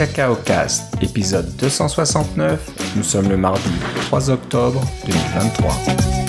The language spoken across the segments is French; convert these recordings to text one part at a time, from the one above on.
Cacao Cast, épisode 269. Nous sommes le mardi 3 octobre 2023.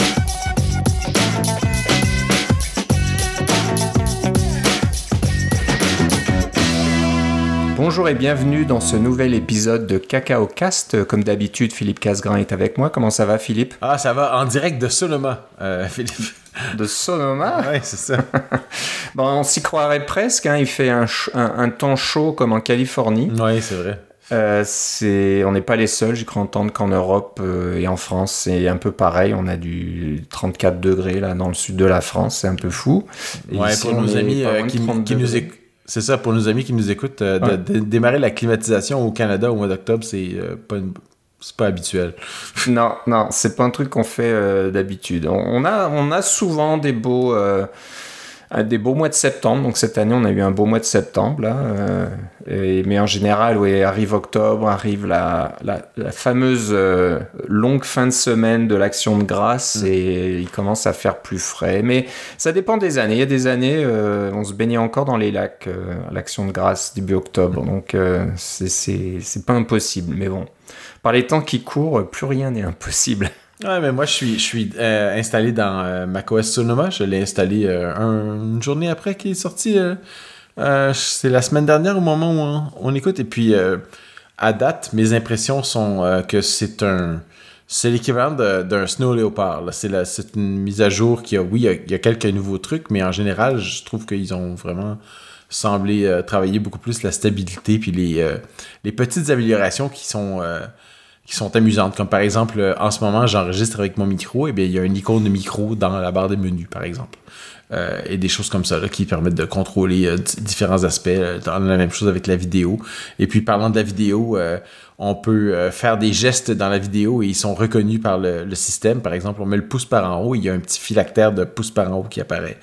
Bonjour et bienvenue dans ce nouvel épisode de Cacao Cast. Comme d'habitude, Philippe Casgrain est avec moi. Comment ça va, Philippe? Ah, ça va en direct de Sonoma, euh, Philippe. De Sonoma? Oui, c'est ça. bon, on s'y croirait presque. Hein. Il fait un, un, un, temps chaud comme en Californie. Oui, c'est vrai. Euh, c'est, on n'est pas les seuls. J'ai cru entendre qu'en Europe euh, et en France, c'est un peu pareil. On a du 34 degrés là dans le sud de la France. C'est un peu fou. Et ouais, ici, pour nos amis euh, qui, qui nous écoutent. C'est ça, pour nos amis qui nous écoutent, euh, ouais. de, de, démarrer la climatisation au Canada au mois d'octobre, c'est euh, pas une, c'est pas habituel. non, non, c'est pas un truc qu'on fait euh, d'habitude. On, on, a, on a souvent des beaux, euh, des beaux mois de septembre. Donc cette année, on a eu un beau mois de septembre. Là, euh, et, mais en général, oui, arrive octobre, arrive la, la, la fameuse euh, longue fin de semaine de l'action de grâce mmh. et il commence à faire plus frais. Mais ça dépend des années. Il y a des années, euh, on se baignait encore dans les lacs à l'action de grâce début octobre. Donc c'est pas impossible. Mais bon par les temps qui courent, plus rien n'est impossible. Ouais, mais moi, je suis, je suis euh, installé dans euh, macOS Sonoma. Je l'ai installé euh, un, une journée après qu'il est sorti. c'est la semaine dernière au moment où on, écoute. Et puis, à date, mes impressions sont que c'est un... C'est l'équivalent d'un Snow Leopard. C'est une mise à jour qui a... Oui, il y a, quelques nouveaux trucs, mais en général, je trouve qu'ils ont vraiment semblé euh, travailler beaucoup plus la stabilité puis les, euh, les petites améliorations qui sont euh, sont amusantes comme par exemple en ce moment j'enregistre avec mon micro et bien il y a une icône de micro dans la barre des menus par exemple euh, et des choses comme ça qui permettent de contrôler euh, différents aspects. A la même chose avec la vidéo. Et puis parlant de la vidéo, euh, on peut faire des gestes dans la vidéo et ils sont reconnus par le, système. Par exemple, on met le pouce par en haut, il y a un petit phylactère de pouce par en haut qui apparaît.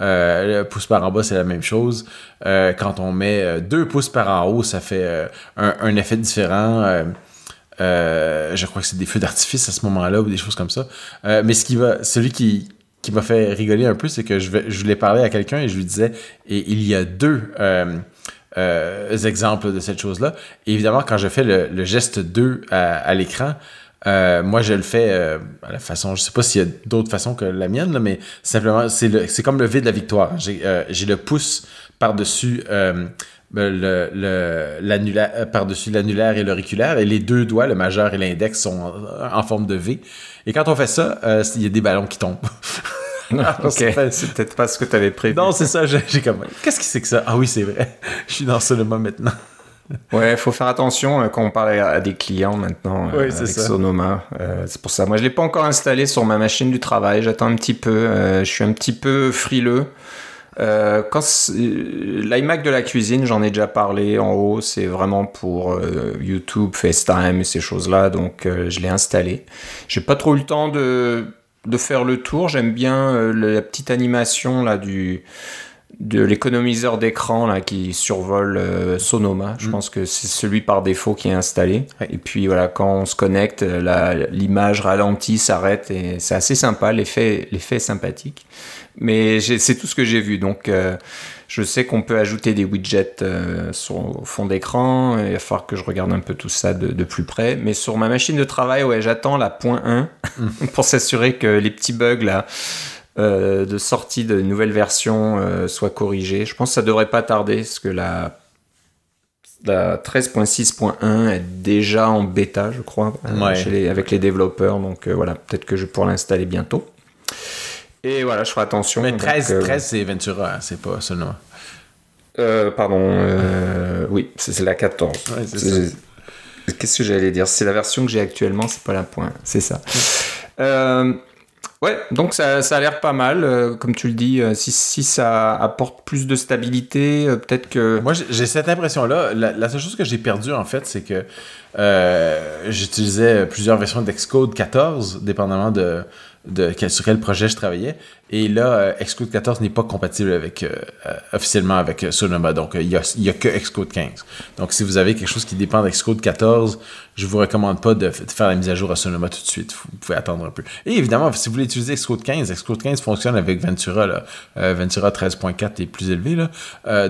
le pouce par en bas, c'est la même chose. quand on met deux pouces par en haut, ça fait un, effet différent. Euh, je crois que c'est des feux d'artifice à ce moment-là ou des choses comme ça. Euh, mais ce qui va, celui qui, qui m'a fait rigoler un peu, c'est que je, voulais parler à quelqu'un et je lui disais, et il y a deux euh, exemples de cette chose-là. évidemment, quand je fais le, geste 2 à, l'écran, moi, je le fais à la façon, je sais pas s'il y a d'autres façons que la mienne, mais simplement, c'est comme le V de la victoire. J'ai le pouce par-dessus le, le, l'annulaire, par-dessus l'annulaire et l'auriculaire, et les deux doigts, le majeur et l'index, sont en, en, forme de V. Et quand on fait ça, il y a des ballons qui tombent. Ah, ok, c'est peut-être pas ce que tu avais prévu. Non, c'est ça, j'ai comme... Qu'est-ce que c'est que ça? Ah oui, c'est vrai. Je suis dans Sonoma maintenant. ouais, il faut faire attention euh, quand on parle à des clients maintenant oui, euh, avec ça. Sonoma. Euh, c'est pour ça. Moi, je l'ai pas encore installé sur ma machine du travail. J'attends un petit peu. Euh, je suis un petit peu frileux. Euh, quand l'iMac de la cuisine, j'en ai déjà parlé en haut, c'est vraiment pour euh, YouTube, FaceTime et ces choses-là, donc euh, je l'ai installé. J'ai pas trop eu le temps de, de faire le tour, j'aime bien euh, la petite animation là du de l'économiseur d'écran là qui survole euh, Sonoma. Je mm. pense que c'est celui par défaut qui est installé. Ouais. Et puis voilà, quand on se connecte, l'image ralentit, s'arrête et c'est assez sympa. L'effet, l'effet est sympathique. Mais c'est tout ce que j'ai vu. Donc euh, je sais qu'on peut ajouter des widgets euh, sur, au fond d'écran. Il va falloir que je regarde un peu tout ça de, de plus près. Mais sur ma machine de travail, ouais, j'attends la point 1 mm. pour s'assurer que les petits bugs là euh, de sortie de nouvelles versions euh, soit corrigée. Je pense que ça devrait pas tarder parce que la, la 13.6.1 est déjà en bêta, je crois, ouais. chez les, avec les développeurs. Donc voilà, peut-être que je pourrai l'installer bientôt. Et voilà, je ferai attention. Mais 13, donc, 13 c'est Ventura, hein, c'est pas Sonoma. Euh, pardon, euh, oui, c'est la 14. Ouais, Qu'est-ce que j'allais dire? C'est la version que j'ai actuellement, c'est pas la point, c'est ça. Euh, Ouais, donc ça, ça a l'air pas mal, euh, comme tu le dis. Euh, si, si, ça apporte plus de stabilité, euh, peut-être que. Moi, j'ai cette impression-là. La, la, seule chose que j'ai perdue, en fait, c'est que euh, j'utilisais plusieurs versions d'Xcode 14, dépendamment de, de sur quel projet je travaillais. Et là, euh, Xcode 14 n'est pas compatible avec euh, euh, officiellement avec Sonoma. Donc, il n'y a, y a, que Xcode 15. Donc, si vous avez quelque chose qui dépend d'Xcode 14, je vous recommande pas de, faire la mise à jour à Sonoma tout de suite. Vous pouvez attendre un peu. Et évidemment, si vous voulez utiliser Xcode 15, Xcode 15 fonctionne avec Ventura. Là. Ventura 13.4 est plus élevé.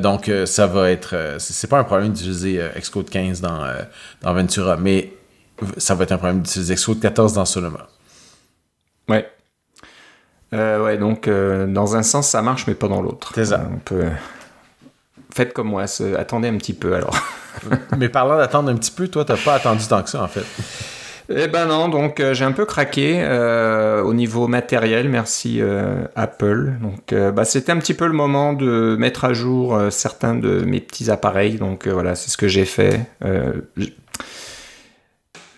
Donc, ça va être... c'est pas un problème d'utiliser Xcode 15 dans, dans Ventura, mais ça va être un problème d'utiliser Xcode 14 dans Sonoma. Ouais. Euh, ouais, donc euh, dans un sens ça marche, mais pas dans l'autre. C'est ça. On peut... Faites comme moi, attendez un petit peu alors. mais parlant d'attendre un petit peu, toi, t'as pas attendu tant que ça en fait. Eh ben non, donc euh, j'ai un peu craqué au niveau matériel, merci Apple. Donc bah, c'était un petit peu le moment de mettre à jour certains de mes petits appareils. Donc voilà, c'est ce que j'ai fait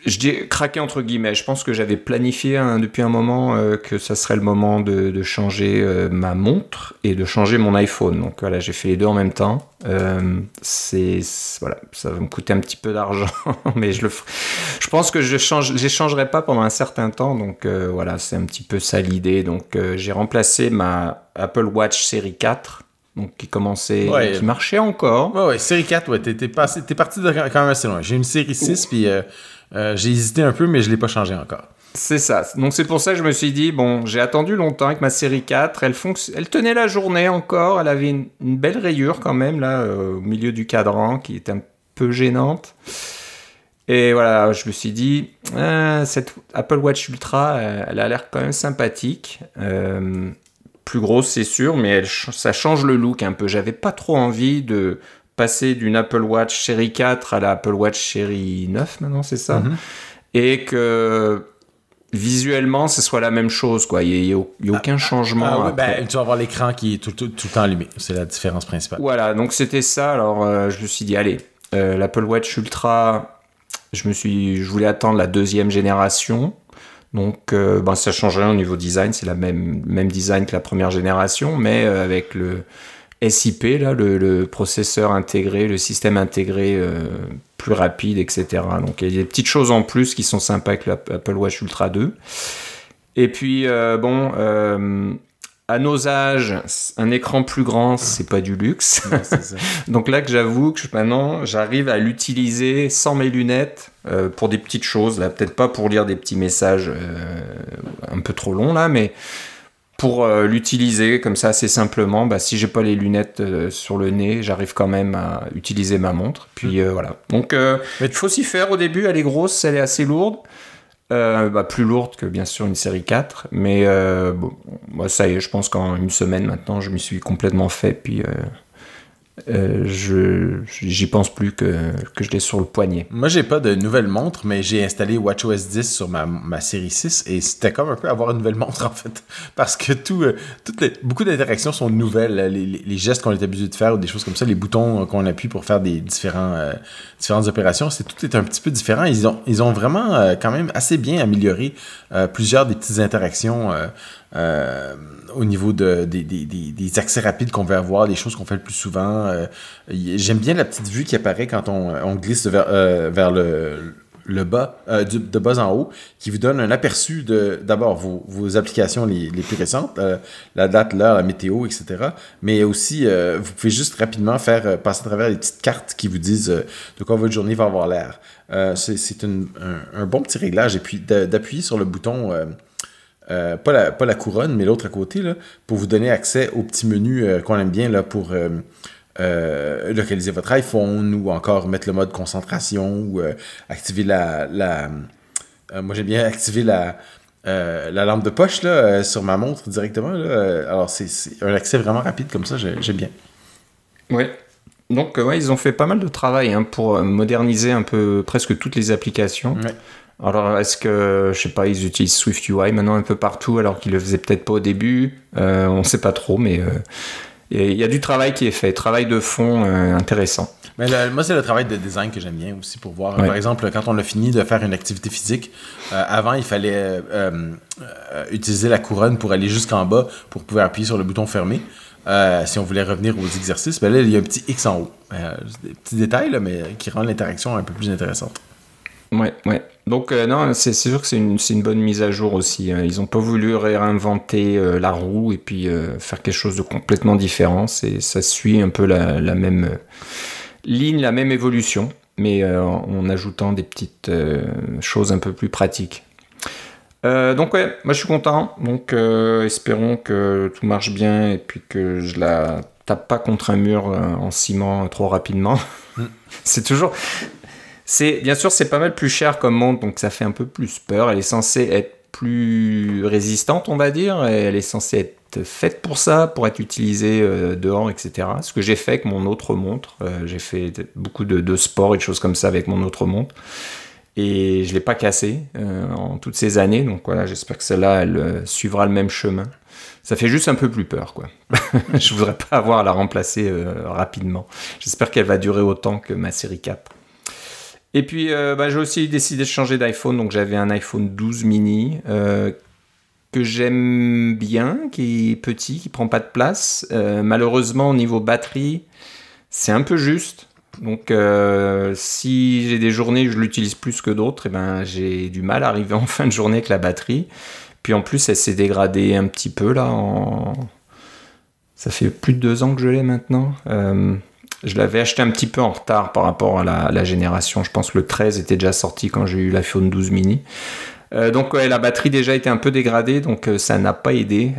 je dis craqué entre guillemets. Je pense que j'avais planifié depuis un moment euh, que ça serait le moment de, changer euh, ma montre et de changer mon iPhone. Donc voilà, j'ai fait les deux en même temps. Euh, c'est voilà, ça va me coûter un petit peu d'argent, mais je le je pense que je change, j'échangerai pas pendant un certain temps. Donc voilà, c'est un petit peu ça l'idée. Donc j'ai remplacé ma Apple Watch série 4 donc qui commençait, qui marchait encore. Ouais, ouais, série 4, ouais, t'es, parti de quand même assez loin. J'ai une série 6, puis euh, j'ai hésité un peu, mais je ne l'ai pas changé encore. C'est ça. Donc c'est pour ça que je me suis dit, bon, j'ai attendu longtemps avec ma série 4. Elle, elle tenait la journée encore. Elle avait une, belle rayure quand même, là, euh, au milieu du cadran, qui était un peu gênante. Et voilà, je me suis dit, cette Apple Watch Ultra, euh, elle a l'air quand même sympathique. Plus grosse, c'est sûr, mais elle, ça change le look un peu. J'avais pas trop envie de passer d'une Apple Watch série 4 à la Apple Watch série 9 maintenant, c'est ça? Mhm. Et que visuellement, ce soit la même chose, quoi. Il n'y a, aucun ah, changement. Ah, ben, tu vas avoir l'écran qui est tout, tout, le temps allumé. C'est la différence principale. Voilà, donc c'était ça. Alors, euh, je me suis dit, allez, euh, l'Apple Watch Ultra, je me suis, je voulais attendre la deuxième génération. Donc, euh, ben, ça change rien au niveau design. C'est la même, même design que la première génération, mais avec le SIP, là, le, processeur intégré, le système intégré euh, plus rapide, etc. Donc il y a des petites choses en plus qui sont sympas avec l'Apple Watch Ultra 2. Et puis, euh, bon, euh, à nos âges, un écran plus grand, c'est pas du luxe. Donc là que j'avoue que maintenant, j'arrive à l'utiliser sans mes lunettes pour des petites choses. Là, peut-être pas pour lire des petits messages un peu trop longs, là, mais pour euh, l'utiliser comme ça assez simplement, bah, si j'ai pas les lunettes euh, sur le nez, j'arrive quand même à utiliser ma montre. Puis euh, voilà. Donc il faut s'y faire au début, elle est grosse, elle est assez lourde. Bah, plus lourde que bien sûr une série 4, mais bon, bah, ça y est, je pense qu'en une semaine maintenant, je m'y suis complètement fait, puis euh, je j'y pense plus que, que je l'ai sur le poignet. Moi, j'ai pas de nouvelle montre, mais j'ai installé WatchOS 10 sur ma, ma série 6 et c'était comme un peu avoir une nouvelle montre en fait. Parce que tout, euh, toutes les, beaucoup d'interactions sont nouvelles. Les, les, gestes qu'on est habitué de faire ou des choses comme ça, les boutons qu'on appuie pour faire des différents, euh, différentes opérations, c'est tout est un petit peu différent. Ils ont, ils ont vraiment quand même assez bien amélioré plusieurs des petites interactions euh, au niveau de, des, accès rapides qu'on veut avoir, des choses qu'on fait le plus souvent. Euh, j'aime bien la petite vue qui apparaît quand on, glisse vers, euh, vers le, le bas, de bas en haut, qui vous donne un aperçu de d'abord vos, vos, applications les, les, plus récentes, la date, l'heure, la météo, etc. Mais aussi, vous pouvez juste rapidement faire passer à travers les petites cartes qui vous disent de quoi votre journée va avoir l'air. c'est un, un, bon petit réglage. Et puis d'appuyer sur le bouton euh, pas, la, pas la couronne, mais l'autre à côté, là, pour vous donner accès au petit menu euh, qu'on aime bien là, pour euh, localiser votre iPhone ou encore mettre le mode concentration ou activer la. la moi, j'aime bien activer la, la lampe de poche là, sur ma montre directement. Là. Alors, c'est un accès vraiment rapide comme ça, j'aime bien. Oui. Donc, ouais, ils ont fait pas mal de travail hein, pour moderniser un peu presque toutes les applications. Ouais. Alors, est-ce que, je sais pas, ils utilisent Swift UI maintenant un peu partout, alors qu'ils le faisaient peut-être pas au début? Euh, On sait pas trop, mais euh, il y a du travail qui est fait, travail de fond euh, intéressant. Mais moi, c'est le travail de design que j'aime bien aussi pour voir. Par exemple, quand on a fini de faire une activité physique, avant, il fallait utiliser la couronne pour aller jusqu'en bas pour pouvoir appuyer sur le bouton fermé. si on voulait revenir aux exercices, ben là, il y a un petit X en haut. des petits détails, là, mais qui rendent l'interaction un peu plus intéressante. Ouais, ouais. Donc non, c'est sûr que c'est une, une, bonne mise à jour aussi. Hein. Ils n'ont pas voulu réinventer la roue et puis faire quelque chose de complètement différent. Ça suit un peu la, la même ligne, la même évolution, mais en ajoutant des petites choses un peu plus pratiques. Euh, donc ouais, moi je suis content. Donc euh, espérons que tout marche bien et puis que je la tape pas contre un mur euh, en ciment trop rapidement. Mm. c'est toujours, c'est bien sûr c'est pas mal plus cher comme montre donc ça fait un peu plus peur. Elle est censée être plus résistante on va dire elle est censée être faite pour ça, pour être utilisée dehors etc. Ce que j'ai fait avec mon autre montre, j'ai fait beaucoup de, sport et de choses comme ça avec mon autre montre et je l'ai pas cassé euh, en toutes ces années. Donc voilà, j'espère que celle-là, elle euh, suivra le même chemin. Ça fait juste un peu plus peur, quoi. je voudrais pas avoir à la remplacer euh, rapidement. J'espère qu'elle va durer autant que ma série 4. Et puis, bah, j'ai aussi décidé de changer d'iPhone. Donc, j'avais un iPhone 12 mini que j'aime bien, qui est petit, qui prend pas de place. malheureusement, au niveau batterie, c'est un peu juste. Donc, euh, si j'ai des journées où je l'utilise plus que d'autres, eh ben, j'ai du mal à arriver en fin de journée avec la batterie. Puis en plus, elle s'est dégradée un petit peu là. Ça fait plus de deux ans que je l'ai maintenant. Euh, je l'avais acheté un petit peu en retard par rapport à la, génération. Je pense que le 13 était déjà sorti quand j'ai eu l'iPhone 12 mini. Euh, donc la batterie déjà était un peu dégradée, donc ça n'a pas aidé.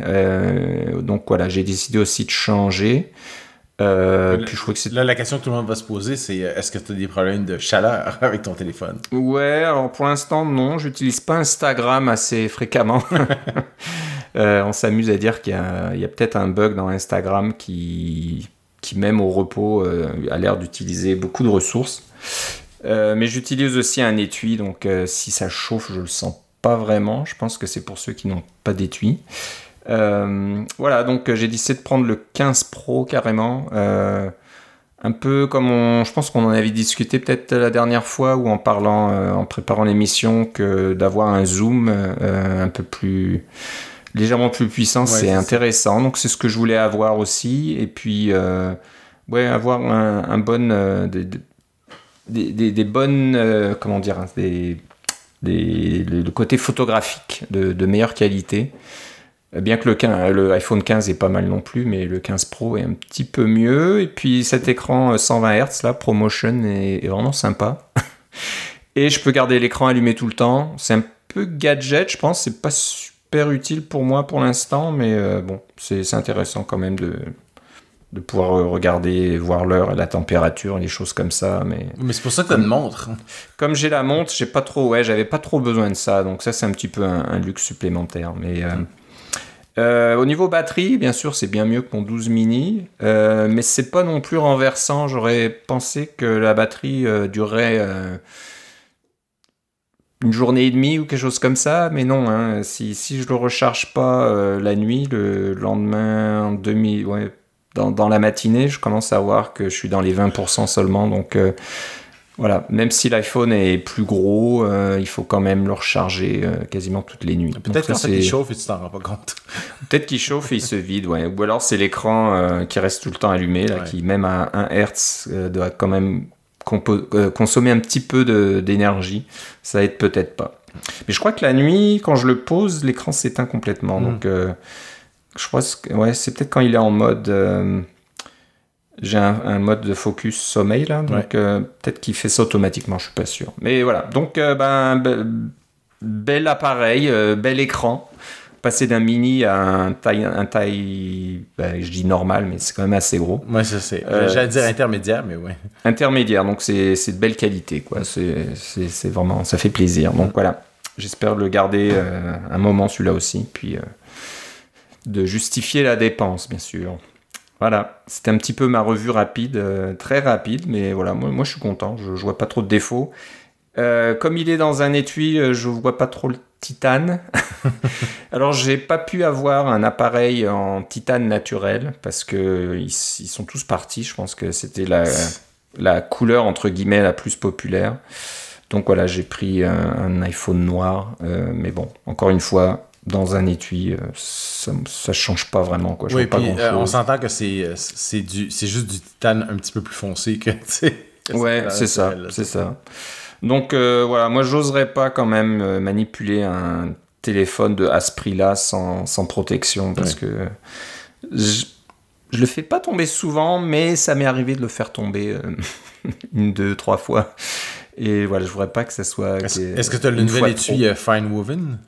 donc voilà, j'ai décidé aussi de changer. Euh, puis je crois que Là, la question que tout le monde va se poser, c'est euh, est-ce que tu as des problèmes de chaleur avec ton téléphone? Ouais, alors pour l'instant, non. J'utilise pas Instagram assez fréquemment. euh, on s'amuse à dire qu'il y a, a peut-être un bug dans Instagram qui, qui même au repos, euh, a l'air d'utiliser beaucoup de ressources. Euh, mais j'utilise aussi un étui, donc si ça chauffe, je le sens pas vraiment. Je pense que c'est pour ceux qui n'ont pas d'étui. Euh, voilà, donc euh, j'ai décidé de prendre le 15 Pro carrément. Euh, un peu comme on, je pense qu'on en avait discuté peut-être la dernière fois ou en parlant, en préparant l'émission, que d'avoir un zoom un peu plus légèrement plus puissant, c'est intéressant. Donc c'est ce que je voulais avoir aussi. Et puis ouais, avoir un, bon des, des, bonnes comment dire, hein, des, le côté photographique de, de meilleure qualité. Bien que le, 15, le iPhone 15 est pas mal non plus, mais le 15 Pro est un petit peu mieux. Et puis cet écran 120 euh, Hz, là, ProMotion, est, vraiment sympa. Et je peux garder l'écran allumé tout le temps. C'est un peu gadget, je pense. C'est pas super utile pour moi pour l'instant, mais euh, bon, c'est intéressant quand même de, de pouvoir euh, regarder, voir l'heure, la température, les choses comme ça. Mais, mais c'est pour ça que tu une montre. Comme j'ai la montre, j'ai pas trop, ouais, j'avais pas trop besoin de ça. Donc ça, c'est un petit peu un, luxe supplémentaire. Mais euh, au niveau batterie, bien sûr, c'est bien mieux que mon 12 mini, euh, mais c'est pas non plus renversant. J'aurais pensé que la batterie euh, durerait une journée et demie ou quelque chose comme ça, mais non. Hein. si, si je le recharge pas la nuit, le lendemain, demi, ouais, dans, dans, la matinée, je commence à voir que je suis dans les 20% seulement. Donc voilà, même si l'iPhone est plus gros, euh, il faut quand même le recharger euh, quasiment toutes les nuits. Peut-être qu'il chauffe et tu t'en rends pas compte. Peut-être qu'il chauffe et il se vide, ouais. Ou alors c'est l'écran euh, qui reste tout le temps allumé, là, qui même à 1 Hz doit quand même consommer un petit peu d'énergie. Ça aide peut-être pas. Mais je crois que la nuit, quand je le pose, l'écran s'éteint complètement. Hmm. Donc je crois que ouais, c'est peut-être quand il est en mode j'ai un, mode de focus sommeil là, donc euh, peut-être qu'il fait ça automatiquement, je suis pas sûr. Mais voilà, donc euh, ben bel appareil, euh, bel écran. Passer d'un mini à un taille, un taille ben, je dis normal, mais c'est quand même assez gros. Ouais, ça c'est. J'allais dire intermédiaire, mais ouais. Intermédiaire, donc c'est de belle qualité, quoi. C'est vraiment, ça fait plaisir. Donc voilà, j'espère le garder un moment celui-là aussi, puis de justifier la dépense, bien sûr. Voilà, c'était un petit peu ma revue rapide, euh, très rapide, mais voilà, moi, moi je suis content, je, ne vois pas trop de défauts. Euh, comme il est dans un étui, euh, je vois pas trop le titane. Alors j'ai pas pu avoir un appareil en titane naturel parce que ils, sont tous partis. Je pense que c'était la, la, couleur entre guillemets la plus populaire. Donc voilà, j'ai pris un, un, iPhone noir. mais bon, encore une fois, dans un étui, euh, ça, ça change pas vraiment. Quoi. oui, puis euh, on s'entend que c'est, euh, c'est, juste du titane un petit peu plus foncé que. Ouais, c'est ça, c'est ça. Donc voilà, moi j'oserais pas quand même manipuler un téléphone de à ce prix-là sans, sans, protection parce que je, je, le fais pas tomber souvent, mais ça m'est arrivé de le faire tomber une, deux, trois fois. Et voilà, je voudrais pas que ça soit. Est-ce que tu as le nouvel étui Fine Woven?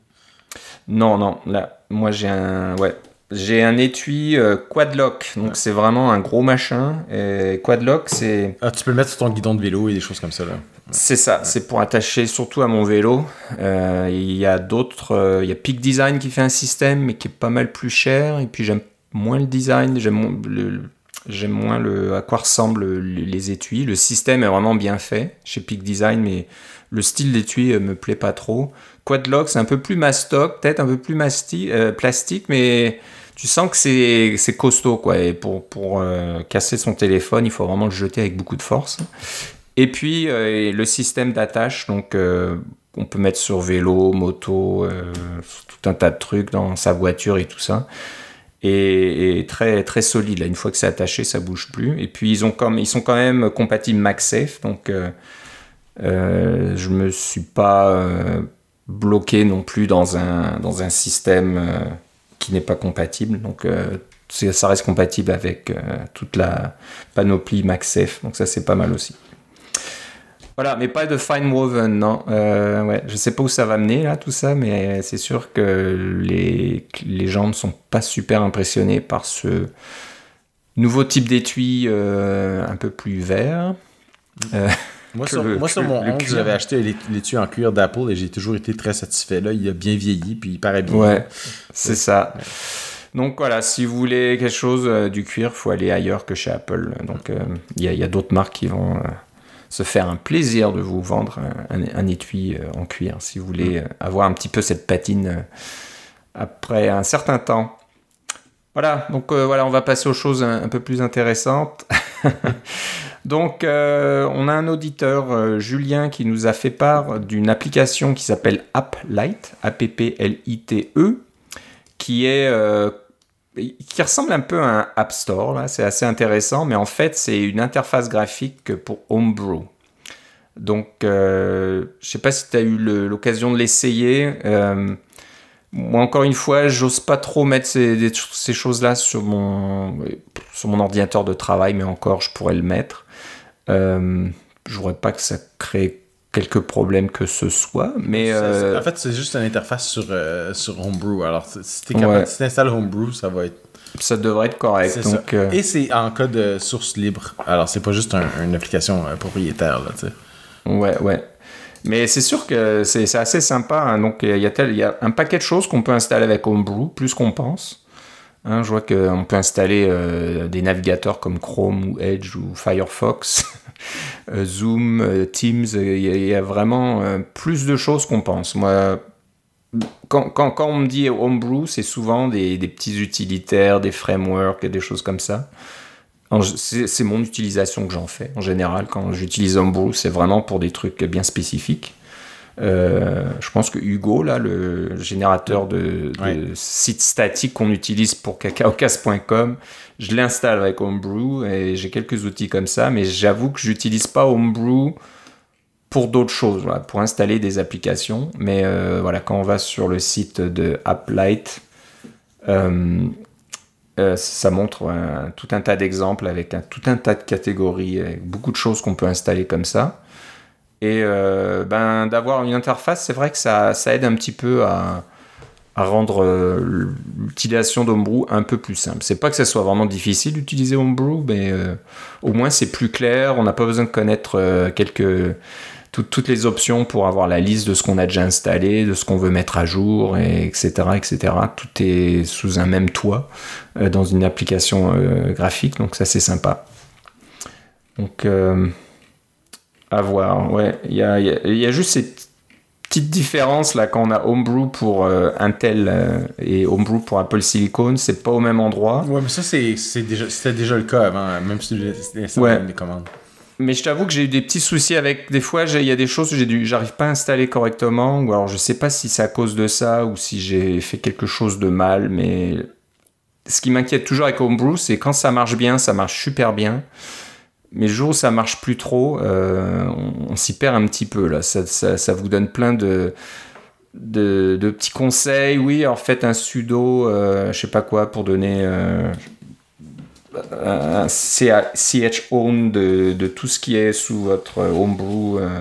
Non, non. Là, moi j'ai un. Ouais. J'ai un étui euh, Quadlock, donc c'est vraiment un gros machin. Et Quadlock, c'est. Ah, tu peux le mettre sur ton guidon de vélo et des choses comme ça là. C'est ça, c'est pour attacher surtout à mon vélo. Euh, il y a d'autres, euh, il y a Peak Design qui fait un système, mais qui est pas mal plus cher. Et puis j'aime moins le design, j'aime le, j'aime moins le, à quoi ressemblent les étuis. Le système est vraiment bien fait chez Peak Design, mais le style d'étui me plaît pas trop. Quadlock, c'est un peu plus mastoc, peut-être un peu plus masti, plastique, mais tu sens que c'est costaud, quoi. Et pour, pour casser son téléphone, il faut vraiment le jeter avec beaucoup de force. Et puis euh, le système d'attache, donc euh, on peut mettre sur vélo, moto, euh, tout un tas de trucs dans sa voiture et tout ça. Et, très très solide. Là, une fois que c'est attaché, ça bouge plus. Et puis ils ont ils sont quand même compatibles MagSafe, donc euh, je me suis pas bloqué non plus dans un dans un système qui n'est pas compatible. Donc ça reste compatible avec toute la panoplie MagSafe. Donc ça c'est pas mal aussi. Voilà, mais pas de fine woven, non. Euh, ouais, je sais pas où ça va mener là, tout ça, mais c'est sûr que les, les gens ne sont pas super impressionnés par ce nouveau type d'étui euh, un peu plus vert. Euh, moi, sur, moi sur, mon 11, j'avais acheté l'étui en cuir d'Apple et j'ai toujours été très satisfait. Là, il a bien vieilli, puis il paraît bien. Ouais, c'est ça. Donc voilà, si vous voulez quelque chose euh, du cuir, il faut aller ailleurs que chez Apple. Donc il y a, a d'autres marques qui vont se faire un plaisir de vous vendre un, étui euh, en cuir si vous voulez mm. euh, avoir un petit peu cette patine euh, après un certain temps. Voilà, donc voilà, on va passer aux choses un, peu plus intéressantes. donc, on a un auditeur, Julien, qui nous a fait part d'une application qui s'appelle AppLite, A-P-P-L-I-T-E, qui est qui ressemble un peu à un App Store, c'est assez intéressant, mais en fait c'est une interface graphique pour Homebrew. Donc euh, je sais pas si tu as eu l'occasion de l'essayer. Euh, moi encore une fois, j'ose pas trop mettre ces, choses-là sur mon ordinateur de travail, mais encore je pourrais le mettre. Euh, je voudrais pas que ça crée quelques problèmes que ce soit, mais... Euh, en fait, c'est juste une interface sur, euh, sur Homebrew. Alors, si tu si installes Homebrew, ça va être... Ça devrait être correct. Donc, euh, Et c'est en code de source libre. Alors, c'est pas juste une application propriétaire, là, tu sais. Ouais, ouais. Mais c'est sûr que c'est assez sympa. Hein. Donc, il y, a tel, y a un paquet de choses qu'on peut installer avec Homebrew, plus qu'on pense. Hein, je vois qu'on peut installer des navigateurs comme Chrome ou Edge ou Firefox. Euh, Zoom, euh, Teams, il y, a vraiment euh, plus de choses qu'on pense. Moi, quand, on me dit Homebrew, c'est souvent des, des, petits utilitaires, des frameworks, des choses comme ça. C'est mon utilisation que j'en fais. En général, quand j'utilise Homebrew, c'est vraiment pour des trucs bien spécifiques. Euh, je pense que Hugo, là, le générateur de, sites statiques qu'on utilise pour cacaocas.com, je l'installe avec Homebrew et j'ai quelques outils comme ça, mais j'avoue que j'utilise pas Homebrew pour d'autres choses, pour installer des applications. Mais euh, voilà, quand on va sur le site de AppLight, euh, ça montre tout un tas d'exemples avec un, tout un tas de catégories, avec beaucoup de choses qu'on peut installer comme ça. Et euh, ben, d'avoir une interface, c'est vrai que ça, ça, aide un petit peu à, rendre euh, l'utilisation d'Homebrew un peu plus simple. C'est pas que ça soit vraiment difficile d'utiliser Homebrew, mais euh, au moins c'est plus clair. On n'a pas besoin de connaître quelques, toutes les options pour avoir la liste de ce qu'on a déjà installé, de ce qu'on veut mettre à jour, et etc., etc. Tout est sous un même toit dans une application graphique, donc ça c'est sympa. Donc à voir, ouais. Il y a, y a, juste cette petite différence là quand on a Homebrew pour euh, Intel euh, et Homebrew pour Apple Silicon, c'est pas au même endroit. Ouais, mais ça c'est déjà, c'était déjà le cas avant, même si c'était ouais. des commandes. Mais je t'avoue que j'ai eu des petits soucis avec. Des fois, il y a des choses que j'arrive pas à installer correctement. Ou alors, je sais pas si c'est à cause de ça ou si j'ai fait quelque chose de mal. Mais ce qui m'inquiète toujours avec Homebrew, c'est quand ça marche bien, ça marche super bien. Mais le jour où ça marche plus trop, on, s'y perd un petit peu là. Ça, ça, vous donne plein de, de, de, petits conseils. Oui, alors faites un sudo, je sais pas quoi, pour donner un CH own de, de, tout ce qui est sous votre homebrew, euh,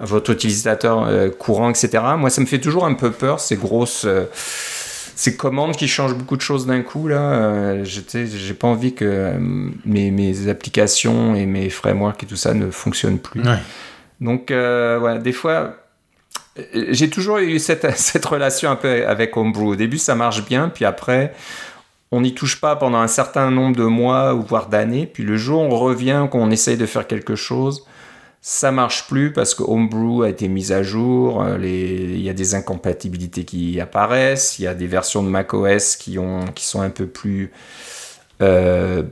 votre utilisateur euh, courant, etc. Moi, ça me fait toujours un peu peur, ces grosses. Euh, ces commandes qui changent beaucoup de choses d'un coup, là, j'ai pas envie que mes, mes, applications et mes frameworks et tout ça ne fonctionnent plus. Donc, ouais, des fois, j'ai toujours eu cette, cette relation un peu avec Homebrew. Au début, ça marche bien, puis après, on n'y touche pas pendant un certain nombre de mois ou voire d'années, puis le jour où on revient, qu'on essaye de faire quelque chose, ça marche plus parce que Homebrew a été mis à jour, euh, il y a des incompatibilités qui apparaissent, il y a des versions de macOS qui, ont, qui sont un peu plus euh,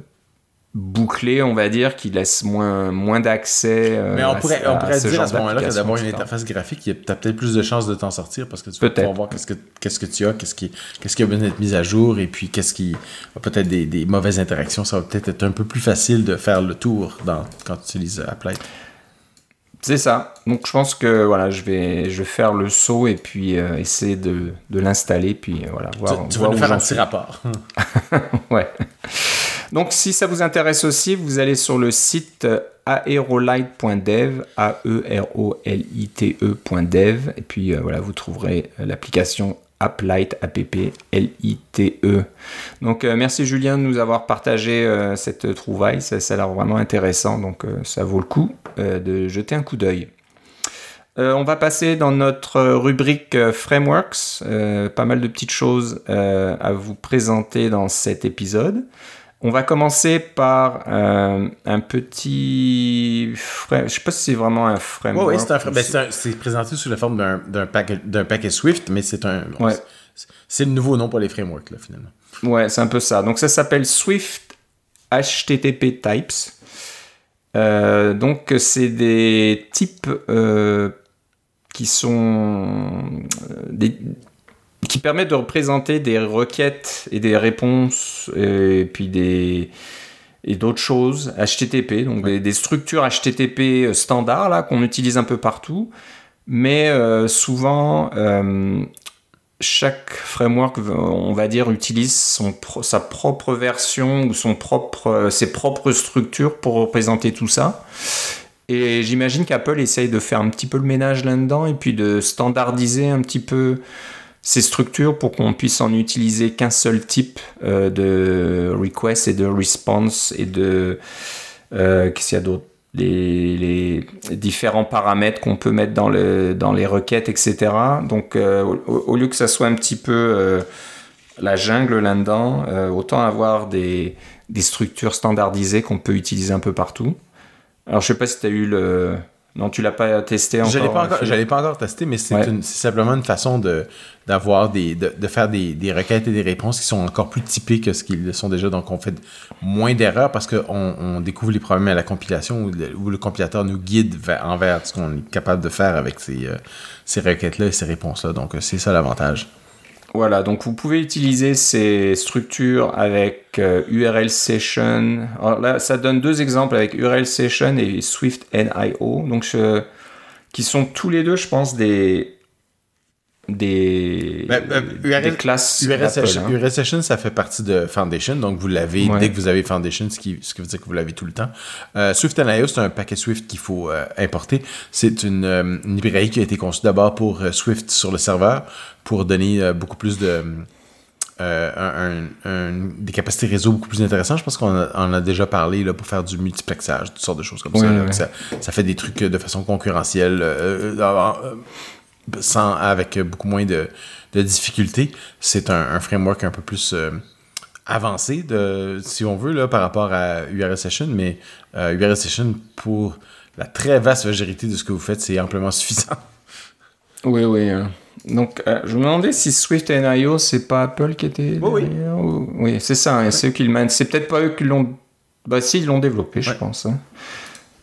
bouclé, on va dire, qui laisse moins, moins d'accès. Euh, Mais on pourrait, on pourrait dire à ce moment-là que d'avoir une interface graphique, tu as peut-être plus de chances de t'en sortir parce que tu peux pouvoir voir qu'est-ce que, qu'est-ce que tu as, qu'est-ce qui, qu'est-ce qui a besoin d'être mis à jour et puis qu'est-ce qui a peut-être des, des, mauvaises interactions. Ça va peut-être être un peu plus facile de faire le tour dans, quand tu utilises Applet. C'est ça. Donc je pense que voilà, je vais, je vais faire le saut et puis euh, essayer de, de l'installer puis euh, voilà. Voir, tu, tu vas nous faire un petit rapport. ouais. Donc si ça vous intéresse aussi, vous allez sur le site aerolite.dev, a e r o l i t e.dev et puis euh, voilà, vous trouverez l'application Applite, A-P-P-L-I-T-E. Donc euh, merci Julien de nous avoir partagé euh, cette trouvaille, ça, ça a l'air vraiment intéressant, donc ça vaut le coup de jeter un coup d'œil. on va passer dans notre rubrique Frameworks, pas mal de petites choses à vous présenter dans cet épisode. On va commencer par euh, un petit. Je Je sais pas si c'est vraiment un framework. oui, ben, c'est présenté sous la forme d'un paquet, Swift, mais c'est un. C'est le nouveau nom pour les frameworks, là, finalement. Ouais, c'est un peu ça. Donc ça s'appelle Swift HTTP Types. Euh, donc c'est des types euh, qui sont des, qui permet de représenter des requêtes et des réponses et puis des et d'autres choses. HTTP donc des, structures HTTP standards là qu'on utilise un peu partout. Mais euh, souvent euh, chaque framework on va dire utilise son sa propre version ou son propre ses propres structures pour représenter tout ça. Et j'imagine qu'Apple essaye de faire un petit peu le ménage là-dedans et puis de standardiser un petit peu ces structures pour qu'on puisse en utiliser qu'un seul type euh, de request et de response et de euh, qu'est-ce qu'il y a d'autre? Les, différents paramètres qu'on peut mettre dans, le, dans les requêtes, etc. Donc, euh, au, lieu que ça soit un petit peu la jungle là-dedans, autant avoir des, des structures standardisées qu'on peut utiliser un peu partout. Alors, je sais pas si tu as eu le, non, tu l'as pas testé encore. Je l'ai pas encore, l'ai pas encore testé, mais c'est simplement une façon de d'avoir des de, faire des, requêtes et des réponses qui sont encore plus typées que ce qu'ils sont déjà. Donc, on fait moins d'erreurs parce qu'on on découvre les problèmes à la compilation où le, compilateur nous guide vers, envers ce qu'on est capable de faire avec ces, euh, ces requêtes-là et ces réponses-là. Donc, c'est ça l'avantage. Voilà, donc vous pouvez utiliser ces structures avec URL euh, Session. Alors là, ça donne deux exemples avec URL Session et Swift NIO, donc qui sont tous les deux, je pense, des des, ben, URL, classes URL session, hein. Session, ça fait partie de Foundation, donc vous l'avez dès que vous avez Foundation, ce qui, ce qui veut dire que vous l'avez tout le temps. Euh, Swift c'est un paquet Swift qu'il faut euh, importer. C'est une, librairie qui a été conçue d'abord pour Swift sur le serveur, pour donner euh, beaucoup plus de. Euh, des capacités réseau beaucoup plus intéressantes. Je pense qu'on en a déjà parlé là, pour faire du multiplexage, toutes sortes de choses comme ça, ça, fait des trucs de façon concurrentielle, euh, sans, avec beaucoup moins de, de difficultés. C'est un, framework un peu plus avancé, de, si on veut, là, par rapport à URL Session, mais URL Session, pour la très vaste majorité de ce que vous faites, c'est amplement suffisant. Oui, oui. Hein. Donc, euh, je me demandais si Swift NIO, c'est pas Apple qui était. oui. Oui, c'est ça. Hein, c'est eux qui le C'est peut-être pas eux qui l'ont. Bah, si, ils l'ont développé, je pense. Hein.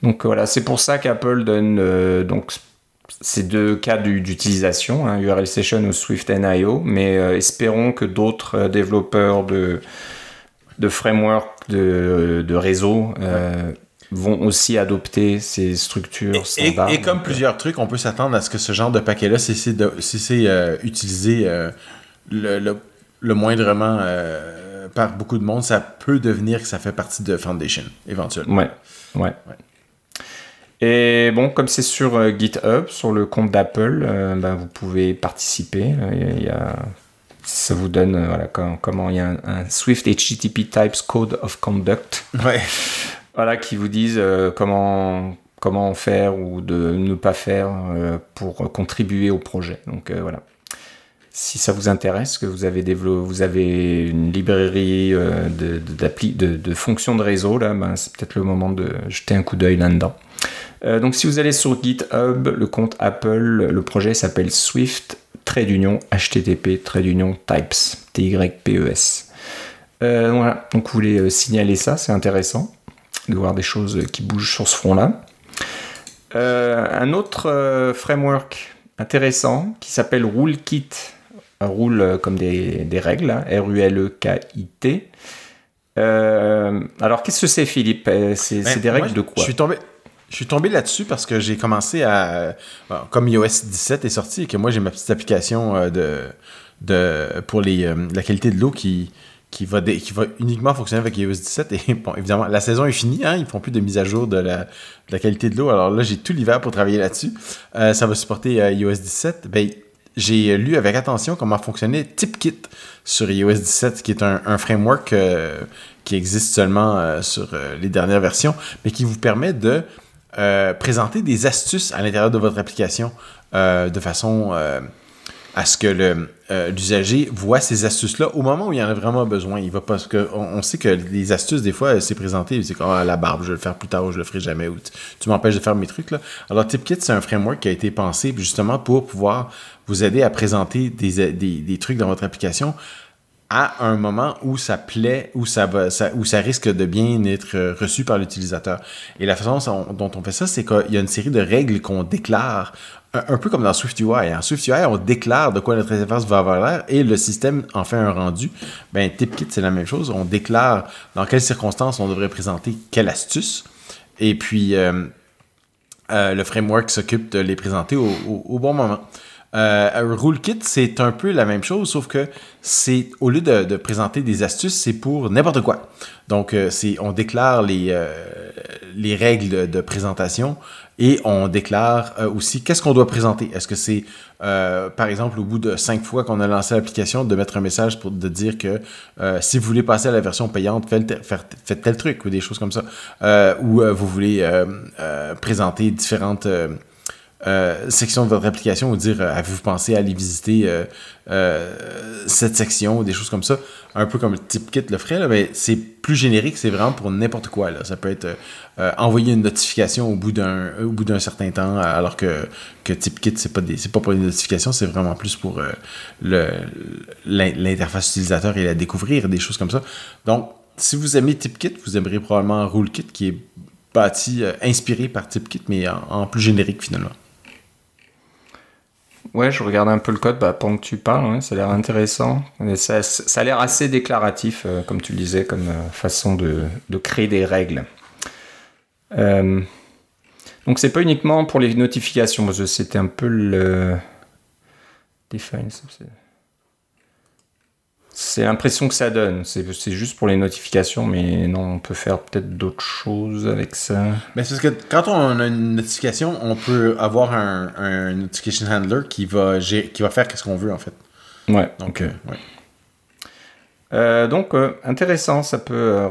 Donc, voilà, c'est pour ça qu'Apple donne euh, donc, ces deux cas d'utilisation, URL Session ou Swift NIO. Mais euh, espérons que d'autres développeurs de, de framework de, de réseau vont aussi adopter ces structures standards. Et, comme plusieurs trucs, on peut s'attendre à ce que ce genre de paquet-là, si c'est euh, utilisé euh, le, le, moindrement euh, par beaucoup de monde, ça peut devenir que ça fait partie de Foundation, éventuellement. Ouais, ouais. Et bon, comme c'est sur GitHub, sur le compte d'Apple, ben, vous pouvez participer. Il y a ça vous donne voilà, comment il y a un, un, Swift HTTP Types Code of Conduct. Ouais voilà, qui vous disent euh, comment, comment faire ou de ne pas faire euh, pour contribuer au projet. Donc euh, voilà. Si ça vous intéresse, que vous avez, vous avez une librairie de, de, de, fonctions de réseau, là, ben, c'est peut-être le moment de jeter un coup d'œil là-dedans. Donc si vous allez sur GitHub, le compte Apple, le projet s'appelle Swift, trait d'union, HTTP, trait d'union, types, T-Y-P-E-S. voilà, donc vous voulez signaler ça, c'est intéressant de voir des choses qui bougent sur ce front-là. Euh, un autre euh, framework intéressant qui s'appelle RuleKit. Rule comme des, des règles, hein, R-U-L-E-K-I-T. Euh, alors, qu'est-ce que c'est, Philippe? C'est ben, des règles de quoi? Je suis tombé, je suis tombé là-dessus parce que j'ai commencé à. comme iOS 17 est sorti et que moi j'ai ma petite application de, de, pour les, la qualité de l'eau qui, qui va, qui va uniquement fonctionner avec iOS 17. Et bon, évidemment, la saison est finie, hein, ils font plus de mise à jour de la, qualité de l'eau. Alors là, j'ai tout l'hiver pour travailler là-dessus. Euh, ça va supporter euh, iOS 17. Ben, j'ai lu avec attention comment fonctionnait TipKit sur iOS 17, qui est un, framework euh, qui existe seulement sur les dernières versions, mais qui vous permet de présenter des astuces à l'intérieur de votre application de façon à ce que euh, l'usager voit ces astuces-là au moment où il en a vraiment besoin. Il va parce que on, sait que les astuces, des fois, c'est présenté, c'est comme ah, la barbe, je vais le faire plus tard ou je le ferai jamais, ou tu, m'empêches de faire mes trucs. Là. Alors, TipKit, c'est un framework qui a été pensé justement pour pouvoir vous aider à présenter des trucs dans votre application à un moment où ça plaît, où ça, va, où ça risque de bien être reçu par l'utilisateur. Et la façon dont on fait ça, c'est qu'il y a une série de règles qu'on déclare un, peu comme dans SwiftUI. En SwiftUI, on déclare de quoi notre interface va avoir l'air et le système en fait un rendu. Ben, TipKit, c'est la même chose. On déclare dans quelles circonstances on devrait présenter quelle astuce. Et puis, euh, euh, le framework s'occupe de les présenter au, bon moment. Euh, RuleKit, c'est un peu la même chose, sauf que c'est au lieu de, présenter des astuces, c'est pour n'importe quoi. Donc, c'est on déclare les, les règles de présentation et on déclare euh, aussi qu'est-ce qu'on doit présenter. Est-ce que c'est, euh, par exemple, au bout de cinq fois qu'on a lancé l'application, de mettre un message pour de dire que euh, si vous voulez passer à la version payante, faites, tel truc ou des choses comme ça. ou vous voulez présenter différentes euh, section de votre application ou dire euh, avez-vous pensé à aller visiter euh, cette section ou des choses comme ça, un peu comme TipKit le ferait, là, mais c'est plus générique, c'est vraiment pour n'importe quoi. Là. Ça peut être envoyer une notification au bout d'un au bout d'un certain temps, alors que, que TipKit, c'est pas c'est pas pour les notifications, c'est vraiment plus pour le, l'interface utilisateur et la découvrir, des choses comme ça. Donc, si vous aimez TipKit, vous aimerez probablement RuleKit qui est bâti, inspiré par TipKit, mais en plus générique finalement. Ouais, je regarde un peu le code bah, pendant que tu parles, ça a l'air intéressant. Ça, a l'air assez déclaratif, euh, comme tu le disais, comme euh, façon de, de, créer des règles. Euh, donc c'est pas uniquement pour les notifications, c'était un peu le... Define, c'est l'impression que ça donne. C'est juste pour les notifications, mais non, on peut faire peut-être d'autres choses avec ça. Mais c'est parce que quand on a une notification, on peut avoir un, notification handler qui va, qui va faire ce qu'on veut en fait. Ouais. Donc, euh, ouais. Euh, donc euh, intéressant, ça peut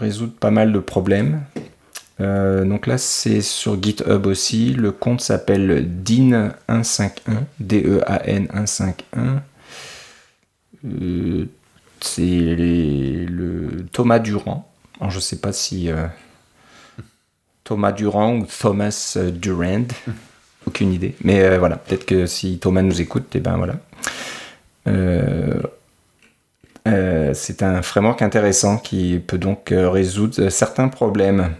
résoudre pas mal de problèmes. donc là, c'est sur GitHub aussi. Le compte s'appelle DEAN151, D-E-A-N 151. Euh, c'est le Thomas Durand. Alors, je sais pas si euh, Thomas Durand ou Thomas euh, Durand. Aucune idée. Mais voilà, peut-être que si Thomas nous écoute, et eh ben voilà. c'est un framework intéressant qui peut donc résoudre certains problèmes.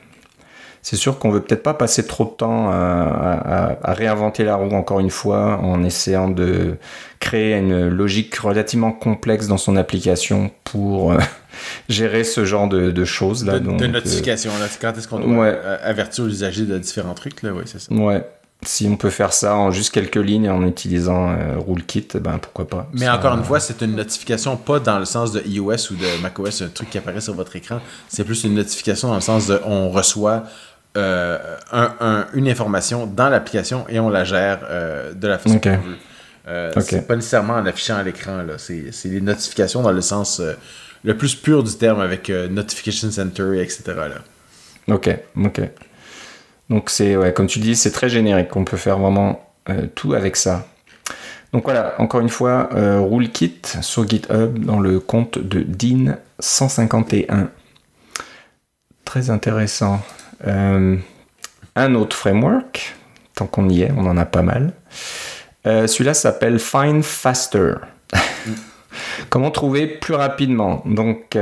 C'est sûr qu'on veut peut-être pas passer trop de temps à, réinventer la roue encore une fois en essayant de créer une logique relativement complexe dans son application pour euh, gérer ce genre de, choses là. De, de notification là, quand est-ce qu'on doit avertir l'usager de différents trucs là, oui c'est ça. Ouais si on peut faire ça en juste quelques lignes en utilisant euh, RuleKit, ben pourquoi pas. Mais encore une fois, c'est une notification pas dans le sens de iOS ou de macOS, un truc qui apparaît sur votre écran. C'est plus une notification dans le sens de on reçoit euh, une information dans l'application et on la gère euh, de la façon qu'on veut. C'est pas nécessairement en affichant à l'écran. C'est des notifications dans le sens le plus pur du terme avec Notification Center, etc. Là. Ok, ok. Donc c'est, ouais, comme tu dis, c'est très générique. On peut faire vraiment euh, tout avec ça. Donc voilà, encore une fois, euh, RuleKit sur GitHub dans le compte de Dean151. Très intéressant. Euh, un autre framework, tant qu'on y est, on en a pas mal. Celui-là s'appelle Find Faster. Comment trouver plus rapidement Donc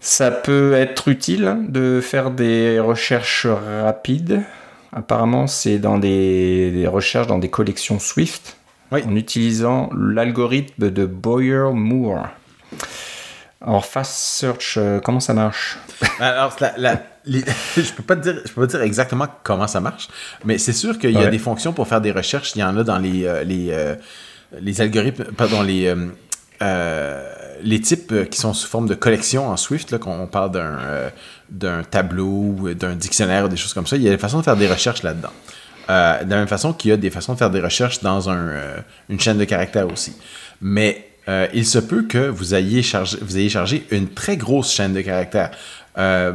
ça peut être utile de faire des recherches rapides. Apparemment, c'est dans des, recherches dans des collections Swift en utilisant l'algorithme de Boyer-Moore. Alors, Fast Search, euh, comment ça marche? Alors, je peux pas te dire, je peux pas dire exactement comment ça marche, mais c'est sûr qu'il y a des fonctions pour faire des recherches. Il y en a dans les, euh, les, euh, les algorithmes, pardon, les les types euh, qui sont sous forme de collection en Swift, là, quand on parle d'un, euh, d'un tableau, d'un dictionnaire, ou des choses comme ça, il y a des façons de faire des recherches là-dedans. Euh, de la même façon qu'il y a des façons de faire des recherches dans un, une chaîne de caractères aussi. Mais il se peut que vous ayez, chargé, vous ayez chargé une très grosse chaîne de caractères. Euh,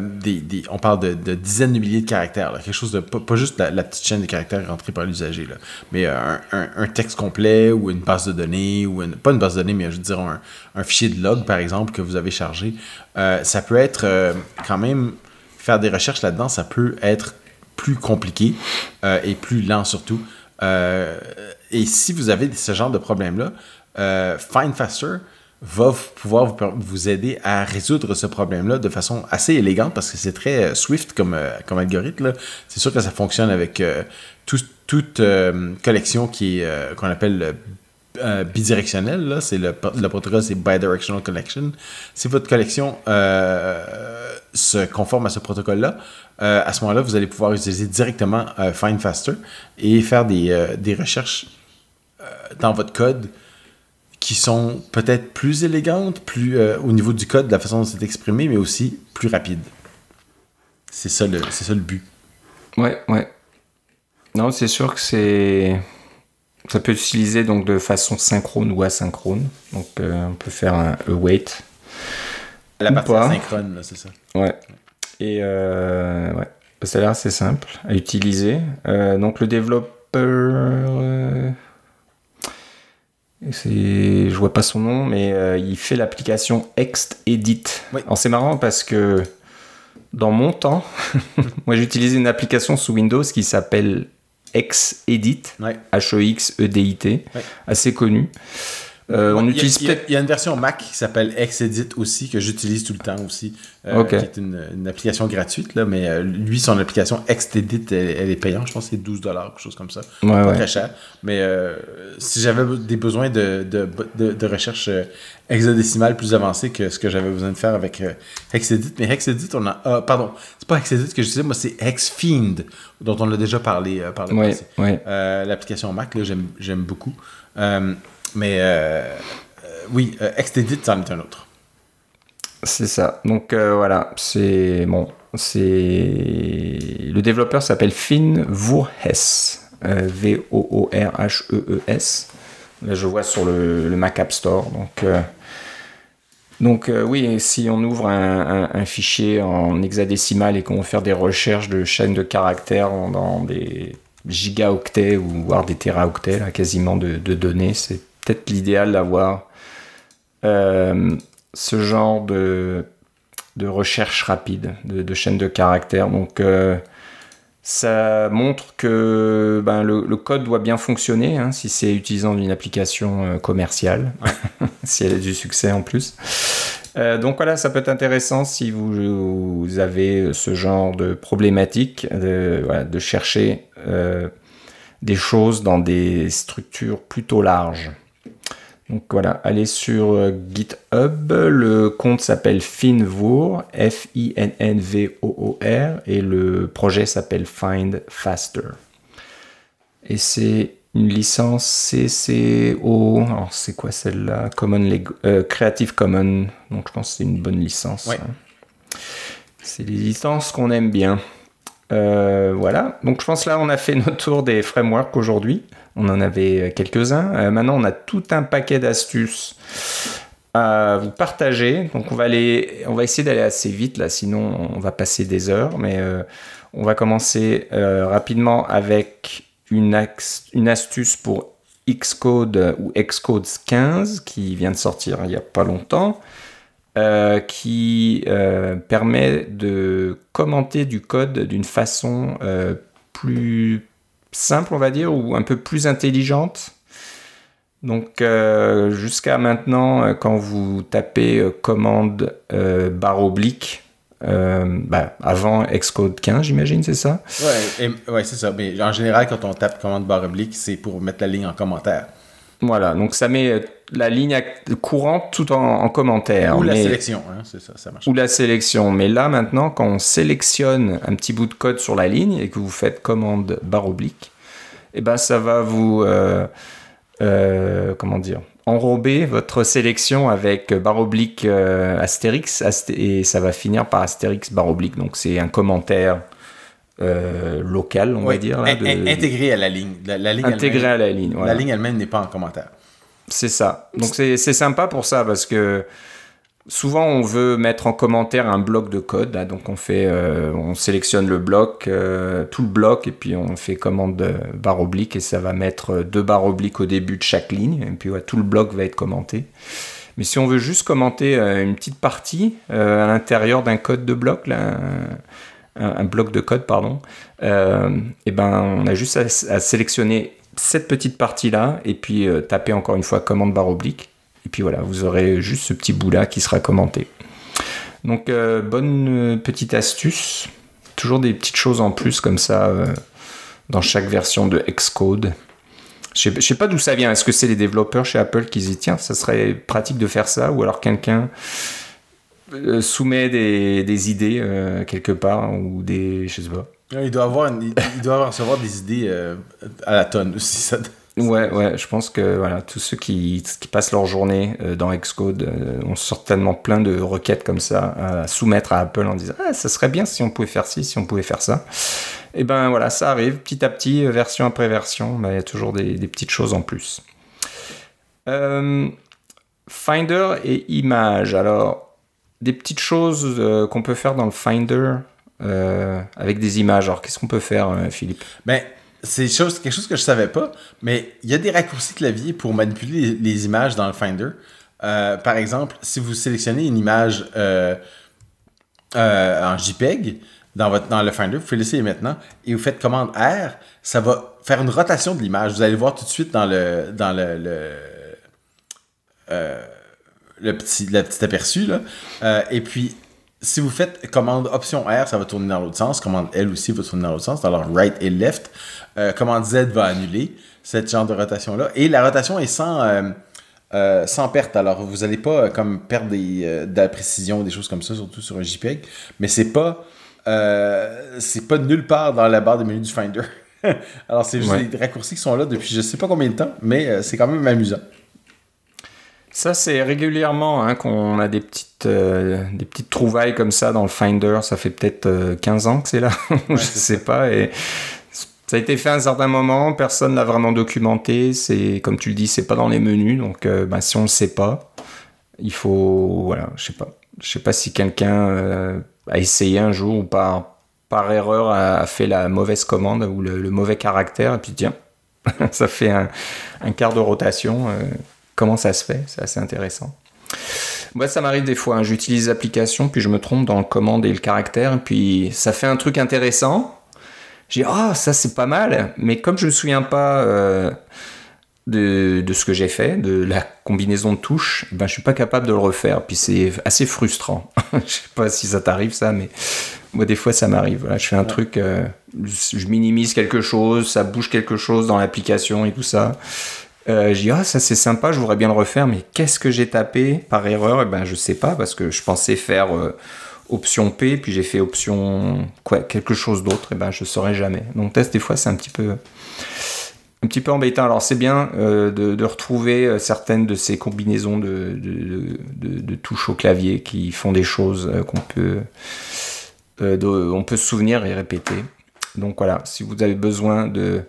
on parle de, dizaines de milliers de caractères, quelque chose pas, juste la, petite chaîne de caractères rentrée par l'usager, mais euh, un, texte complet ou une base de données, ou pas une base de données, mais je veux dire un, fichier de log par exemple que vous avez chargé. Euh, ça peut être quand même faire des recherches là-dedans, ça peut être plus compliqué et plus lent surtout. et si vous avez ce genre de problème-là, Find Faster va pouvoir vous, aider à résoudre ce problème-là de façon assez élégante parce que c'est très euh, Swift comme, euh, comme algorithme. C'est sûr que ça fonctionne avec euh, toute collection qui est qu'on appelle bidirectionnelle. C'est le, le, protocole, c'est Bidirectional Collection. Si votre collection se conforme à ce protocole-là, à ce moment-là, vous allez pouvoir utiliser directement Find Faster et faire des, des recherches dans votre code qui sont peut-être plus élégantes, plus euh, au niveau du code, de la façon dont c'est exprimé, mais aussi plus rapides. C'est ça le, c'est ça le but. Ouais, ouais. Non, c'est sûr que c'est. Ça peut être utilisé donc de façon synchrone ou asynchrone. Donc euh, on peut faire un await. La partie asynchrone, c'est ça. Ouais. Et euh, ouais. Ça a l'air assez simple à utiliser. donc le développeur c'est, je vois pas son nom, mais euh, il fait l'application ExtEdit. Alors c'est marrant parce que dans mon temps, moi j'utilisais une application sous Windows qui s'appelle ExEdit, H-E-X-E-D-I-T, assez connue. Euh, on utilise il y, a une version Mac qui s'appelle Xedit aussi, que j'utilise tout le temps aussi, euh, qui est une, application gratuite, là, mais euh, lui, son application Xedit, elle, est payante, je pense que c'est 12 dollars, quelque chose comme ça. pas très cher. Mais si j'avais des besoins de, de, de, recherche hexadécimale plus avancée que ce que j'avais besoin de faire avec Hexedit, mais Hexedit, on a. Ah, pardon, c'est pas Hexedit que j'utilise, moi c'est Hexfiend, dont on a déjà parlé par le passé. L'application Mac, j'aime beaucoup. Mais euh, euh, oui, euh, Extended, c'en est un autre. C'est ça. Donc voilà, c'est bon, c'est le développeur s'appelle Finn Voorhes, V O O R H E E S. Là, je vois sur le, Mac App Store. Donc donc oui, si on ouvre un, fichier en hexadécimal et qu'on veut faire des recherches de chaînes de caractères dans des gigaoctets ou voire des téraoctets, là, quasiment de, de données, c'est peut-être l'idéal d'avoir euh, ce genre de, de recherche rapide, de, de chaîne de caractères. Donc, euh, ça montre que ben, le, code doit bien fonctionner hein, si c'est utilisant une application euh, commerciale, si elle a du succès en plus. Euh, donc voilà, ça peut être intéressant si vous, avez ce genre de problématique, de, chercher euh, des choses dans des structures plutôt larges. Donc voilà, allez sur euh, GitHub, le compte s'appelle Finvoor, F-I-N-N-V-O-O-R, et le projet s'appelle Find Faster. Et c'est une licence CCO. Alors, c'est quoi celle-là? Common euh, Creative Commons. Donc, je pense que c'est une bonne licence. Hein. C'est des licences qu'on aime bien. Euh, voilà. Donc, je pense là, on a fait notre tour des frameworks aujourd'hui. On en avait quelques-uns. Euh, maintenant, on a tout un paquet d'astuces à vous partager. Donc, on va, aller, on va essayer d'aller assez vite là, sinon on va passer des heures. Mais on va commencer rapidement avec une, astuce pour Xcode ou Xcode 15 qui vient de sortir il n'y a pas longtemps, euh, qui euh, permet de commenter du code d'une façon euh, plus simple, on va dire, ou un peu plus intelligente. Donc jusqu'à maintenant, quand vous tapez commande barre oblique, bah, avant Xcode 15, j'imagine, c'est ça? Ouais, ouais c'est ça. Mais en général, quand on tape commande barre oblique, c'est pour mettre la ligne en commentaire. Voilà, donc ça met la ligne courante tout en, commentaire. Ou la sélection, hein, c'est ça, ça marche. Ou la sélection. Mais là, maintenant, quand on sélectionne un petit bout de code sur la ligne et que vous faites commande barre oblique, et eh ben ça va vous. Euh, euh, comment dire enrober votre sélection avec barre oblique euh, Astérix et ça va finir par Astérix barre oblique. Donc c'est un commentaire euh, local, on va dire. Là, Intégré à la ligne. La, ligne intégré à la ligne. La ligne elle-même n'est pas en commentaire. C'est ça. Donc c'est sympa pour ça parce que Souvent, on veut mettre en commentaire un bloc de code. donc, on fait, euh, on sélectionne le bloc, euh, tout le bloc, et puis on fait commande barre oblique, et ça va mettre deux barres obliques au début de chaque ligne. Et puis, tout le bloc va être commenté. Mais si on veut juste commenter une petite partie à l'intérieur d'un code de bloc, là, un, bloc de code, pardon, et ben, on a juste à, sélectionner cette petite partie-là, et puis taper encore une fois commande barre oblique et puis voilà, vous aurez juste ce petit bout-là qui sera commenté. Donc, euh, bonne euh, petite astuce. Toujours des petites choses en plus comme ça euh, dans chaque version de Xcode. Je ne sais pas d'où ça vient. Est-ce que c'est les développeurs chez Apple qui disent tiens, ça serait pratique de faire ça Ou alors quelqu'un soumet des, idées quelque part ou des. Je sais pas. Il doit, avoir il doit recevoir des idées à la tonne aussi. Ça... Ouais, ouais, je pense que voilà, tous ceux qui, qui passent leur journée euh, dans Xcode euh, ont certainement plein de requêtes comme ça à soumettre à Apple en disant ah, ça serait bien si on pouvait faire ci, si on pouvait faire ça. Et ben voilà, ça arrive petit à petit, euh, version après version, il y a toujours des, des, petites choses en plus. Finder et Image. Alors, des petites choses qu'on peut faire dans le Finder avec des images. Alors, qu'est-ce qu'on peut faire, Philippe? Ben, c'est quelque chose que je savais pas, mais il y a des raccourcis clavier pour manipuler les, images dans le Finder. Euh, par exemple, si vous sélectionnez une image euh, euh, en JPEG dans, votre, dans le Finder, vous pouvez l'essayer maintenant, et vous faites commande R, ça va faire une rotation de l'image. Vous allez voir tout de suite dans le, dans le, petit, le petit aperçu. Là. et puis, si vous faites commande option R, ça va tourner dans l'autre sens. Commande L aussi va tourner dans l'autre sens. Alors right et left. Euh, commande Z va annuler cette genre de rotation-là. Et la rotation est sans, euh, euh, sans perte. Alors vous n'allez pas comme perdre des, de la précision, des choses comme ça, surtout sur un JPEG. Mais c'est pas c'est pas nulle part dans la barre de menu du Finder. Alors c'est juste des raccourcis qui sont là depuis je sais pas combien de temps, mais c'est quand même amusant. Ça, c'est régulièrement hein, qu'on a des petites, euh, des petites trouvailles comme ça dans le Finder. Ça fait peut-être 15 euh, ans que c'est là. je sais pas. Et ça a été fait à un certain moment. Personne l'a vraiment documenté. C'est, comme tu le dis, c'est pas dans les menus. Donc, euh, ben, si on le sait pas, il faut. Voilà, je sais pas. Je sais pas si quelqu'un a essayé un jour ou par, par erreur a, fait la mauvaise commande ou le, mauvais caractère. Et puis, tiens, ça fait un, un quart de rotation comment ça se fait, c'est assez intéressant. Moi, ça m'arrive des fois, hein. j'utilise l'application, puis je me trompe dans le commande et le caractère, puis ça fait un truc intéressant. J'ai ah ça c'est pas mal, mais comme je me souviens pas euh, de, de ce que j'ai fait, de la combinaison de touches, ben, je suis pas capable de le refaire. Puis c'est assez frustrant. je sais pas si ça t'arrive ça, mais moi des fois ça m'arrive. Voilà, je fais un truc, euh, je minimise quelque chose, ça bouge quelque chose dans l'application et tout ça. Euh, je dis ah ça c'est sympa, je voudrais bien le refaire, mais qu'est-ce que j'ai tapé par erreur? Et ben je sais pas parce que je pensais faire euh, option P, puis j'ai fait option quoi, quelque chose d'autre, et ben je saurais jamais. Donc test des fois c'est un petit peu un petit peu embêtant. Alors c'est bien euh, de, retrouver certaines de ces combinaisons de, de, de, touches au clavier qui font des choses qu'on peut, on peut se souvenir et répéter. Donc voilà, si vous avez besoin de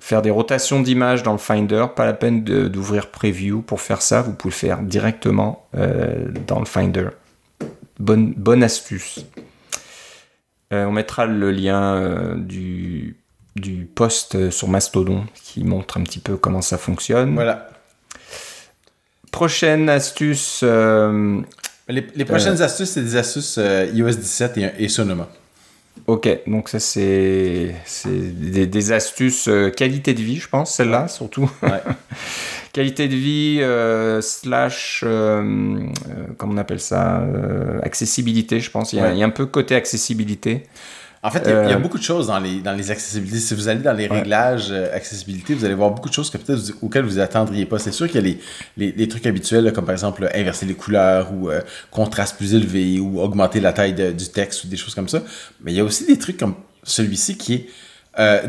faire des rotations d'images dans le Finder, pas la peine d'ouvrir Preview pour faire ça, vous pouvez le faire directement dans le Finder. Bonne, bonne astuce. on mettra le lien du du post sur Mastodon qui montre un petit peu comment ça fonctionne. Voilà. Prochaine astuce. Euh, les, prochaines euh, astuces, c'est des astuces euh, iOS 17 et, Sonoma. Ok, donc ça c'est des, des, astuces qualité de vie, je pense, celle-là surtout. qualité de vie slash, comment on appelle ça, accessibilité, je pense. Il y, a, il y, a, un peu côté accessibilité. En fait, il y, a, euh, beaucoup de choses dans les, dans les accessibilités. Si vous allez dans les réglages euh, accessibilité, vous allez voir beaucoup de choses que peut-être auxquelles vous attendriez pas. C'est sûr qu'il y a les, les, les, trucs habituels, comme par exemple inverser les couleurs ou euh, contraste plus élevé ou augmenter la taille du texte ou des choses comme ça. Mais il y a aussi des trucs comme celui-ci qui est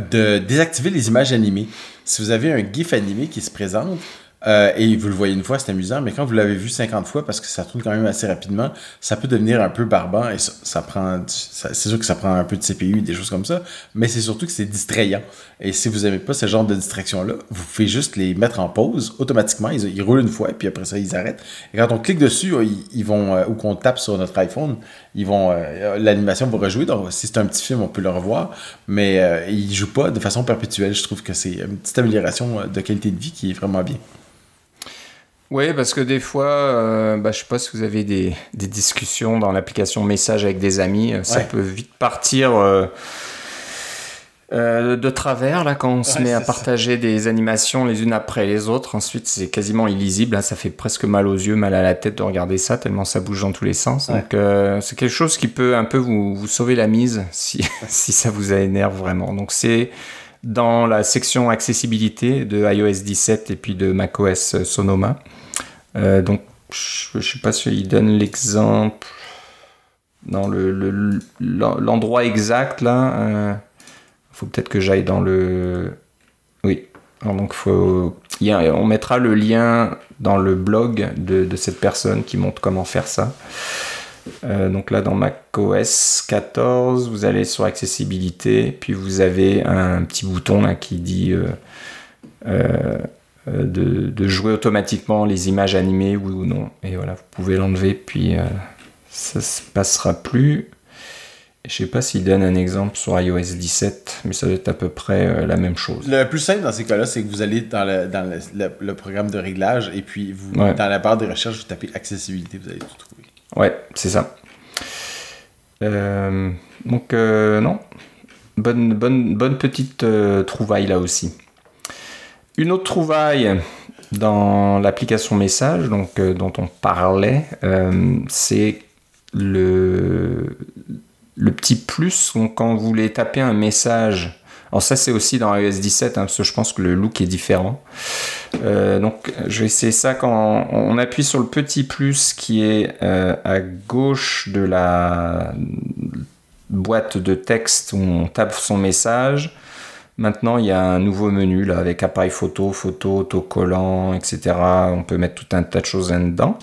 de désactiver les images animées. Si vous avez un GIF animé qui se présente, euh, et vous le voyez une fois, c'est amusant, mais quand vous l'avez vu 50 fois, parce que ça tourne quand même assez rapidement, ça peut devenir un peu barbant et ça, prend. c'est sûr que ça prend un peu de CPU, des choses comme ça, mais c'est surtout que c'est distrayant. Et si vous n'aimez pas ce genre de distraction-là, vous pouvez juste les mettre en pause automatiquement. Ils, roulent une fois et puis après ça, ils arrêtent. Et quand on clique dessus, ils, vont, euh, ou qu'on tape sur notre iPhone, ils vont, euh, l'animation va rejouer. Donc, si c'est un petit film, on peut le revoir, mais ils ne jouent pas de façon perpétuelle. Je trouve que c'est une petite amélioration de qualité de vie qui est vraiment bien. Oui, parce que des fois, euh, bah, je sais pas si vous avez des, des discussions dans l'application message avec des amis, euh, ça peut vite partir euh, euh, de travers là quand on se met à partager des animations les unes après les autres. Ensuite, c'est quasiment illisible. Ça fait presque mal aux yeux, mal à la tête de regarder ça tellement ça bouge dans tous les sens. Donc, c'est quelque chose qui peut un peu vous, vous sauver la mise si, si ça vous énerve vraiment. Donc, c'est dans la section accessibilité de iOS 17 et puis de macOS Sonoma. Euh, donc, je ne sais pas si il donne l'exemple dans l'endroit le, exact là. Euh, faut peut-être que j'aille dans le. Oui. donc faut. on mettra le lien dans le blog de, cette personne qui montre comment faire ça. Euh, donc là, dans macOS 14, vous allez sur accessibilité, puis vous avez un petit bouton là qui dit euh, de, jouer automatiquement les images animées, oui ou non. Et voilà, vous pouvez l'enlever, puis euh, ça se passera plus. Je sais pas s'il donne un exemple sur iOS 17, mais ça doit être à peu près euh, la même chose. Le plus simple dans ces cas-là, c'est que vous allez dans, le, dans le, programme de réglage et puis vous, dans la barre de recherche, vous tapez accessibilité, vous allez tout trouver. Ouais, c'est ça. donc, non. Bonne, bonne, bonne petite trouvaille là aussi. Une autre trouvaille dans l'application message donc, euh, dont on parlait, euh, c'est le, petit plus quand vous voulez taper un message. Alors ça c'est aussi dans iOS 17 hein, parce que je pense que le look est différent. Euh, donc je ça quand on appuie sur le petit plus qui est à gauche de la boîte de texte où on tape son message. Maintenant, il y a un nouveau menu là, avec appareil photo, photo, autocollant, etc. On peut mettre tout un tas de choses là-dedans.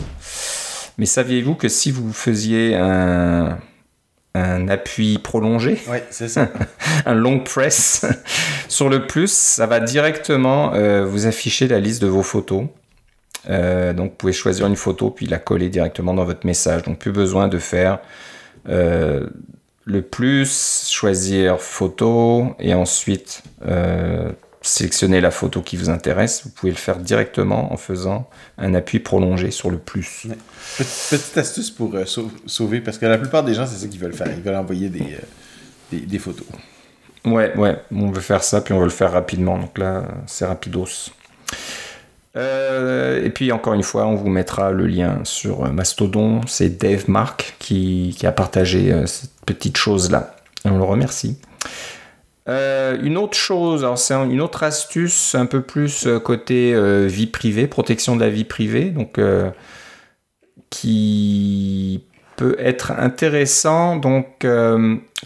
Mais saviez-vous que si vous faisiez un, un appui prolongé, c'est ça. un long press sur le plus, ça va directement euh, vous afficher la liste de vos photos. Euh, donc vous pouvez choisir une photo puis la coller directement dans votre message. Donc plus besoin de faire euh, le plus, choisir photo et ensuite euh, sélectionner la photo qui vous intéresse. Vous pouvez le faire directement en faisant un appui prolongé sur le plus. Petite, astuce pour euh, sauver, parce que la plupart des gens, c'est ça qu'ils veulent faire. Ils veulent envoyer des, euh, des, photos. Ouais, ouais, on veut faire ça, puis on veut le faire rapidement. Donc là, c'est rapidos. Euh, et puis encore une fois, on vous mettra le lien sur euh, Mastodon. C'est Dave Mark qui, a partagé euh, cette petite chose-là. Et on le remercie. une autre chose, alors c'est une autre astuce un peu plus côté vie privée, protection de la vie privée, donc qui peut être intéressant. Donc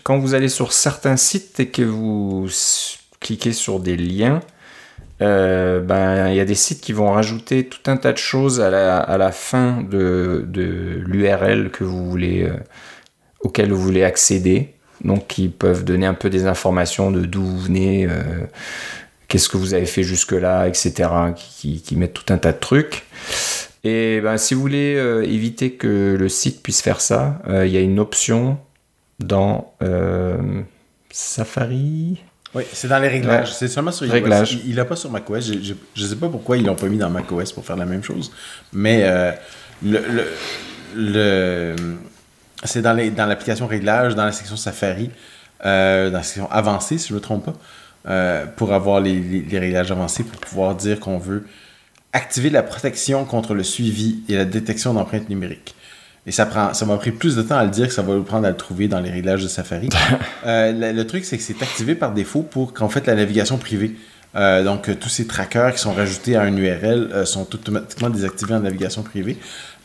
quand vous allez sur certains sites et que vous cliquez sur des liens, euh, ben, il y a des sites qui vont rajouter tout un tas de choses à la, à la fin de, de l'URL que vous voulez, euh, auquel vous voulez accéder. Donc, qui peuvent donner un peu des informations de d'où vous venez, euh, qu'est-ce que vous avez fait jusque-là, etc. Qui, qui, mettent tout un tas de trucs. Et ben, si vous voulez éviter que le site puisse faire ça, il y a une option dans Safari. Oui, c'est dans les réglages. C'est seulement sur iOS. Il n'a pas sur macOS. Je ne sais pas pourquoi ils l'ont pas mis dans macOS pour faire la même chose. Mais euh, le, le, c'est dans, dans l'application réglages, dans la section Safari, euh, dans la section avancée, si je ne me trompe pas, euh, pour avoir les, les, réglages avancés, pour pouvoir dire qu'on veut activer la protection contre le suivi et la détection d'empreintes numériques. Et ça prend, ça m'a pris plus de temps à le dire que ça va vous prendre à le trouver dans les réglages de Safari. euh, le, truc, c'est que c'est activé par défaut pour qu'en fait la navigation privée. Euh, donc, tous ces trackers qui sont rajoutés à un URL euh, sont automatiquement désactivés en navigation privée.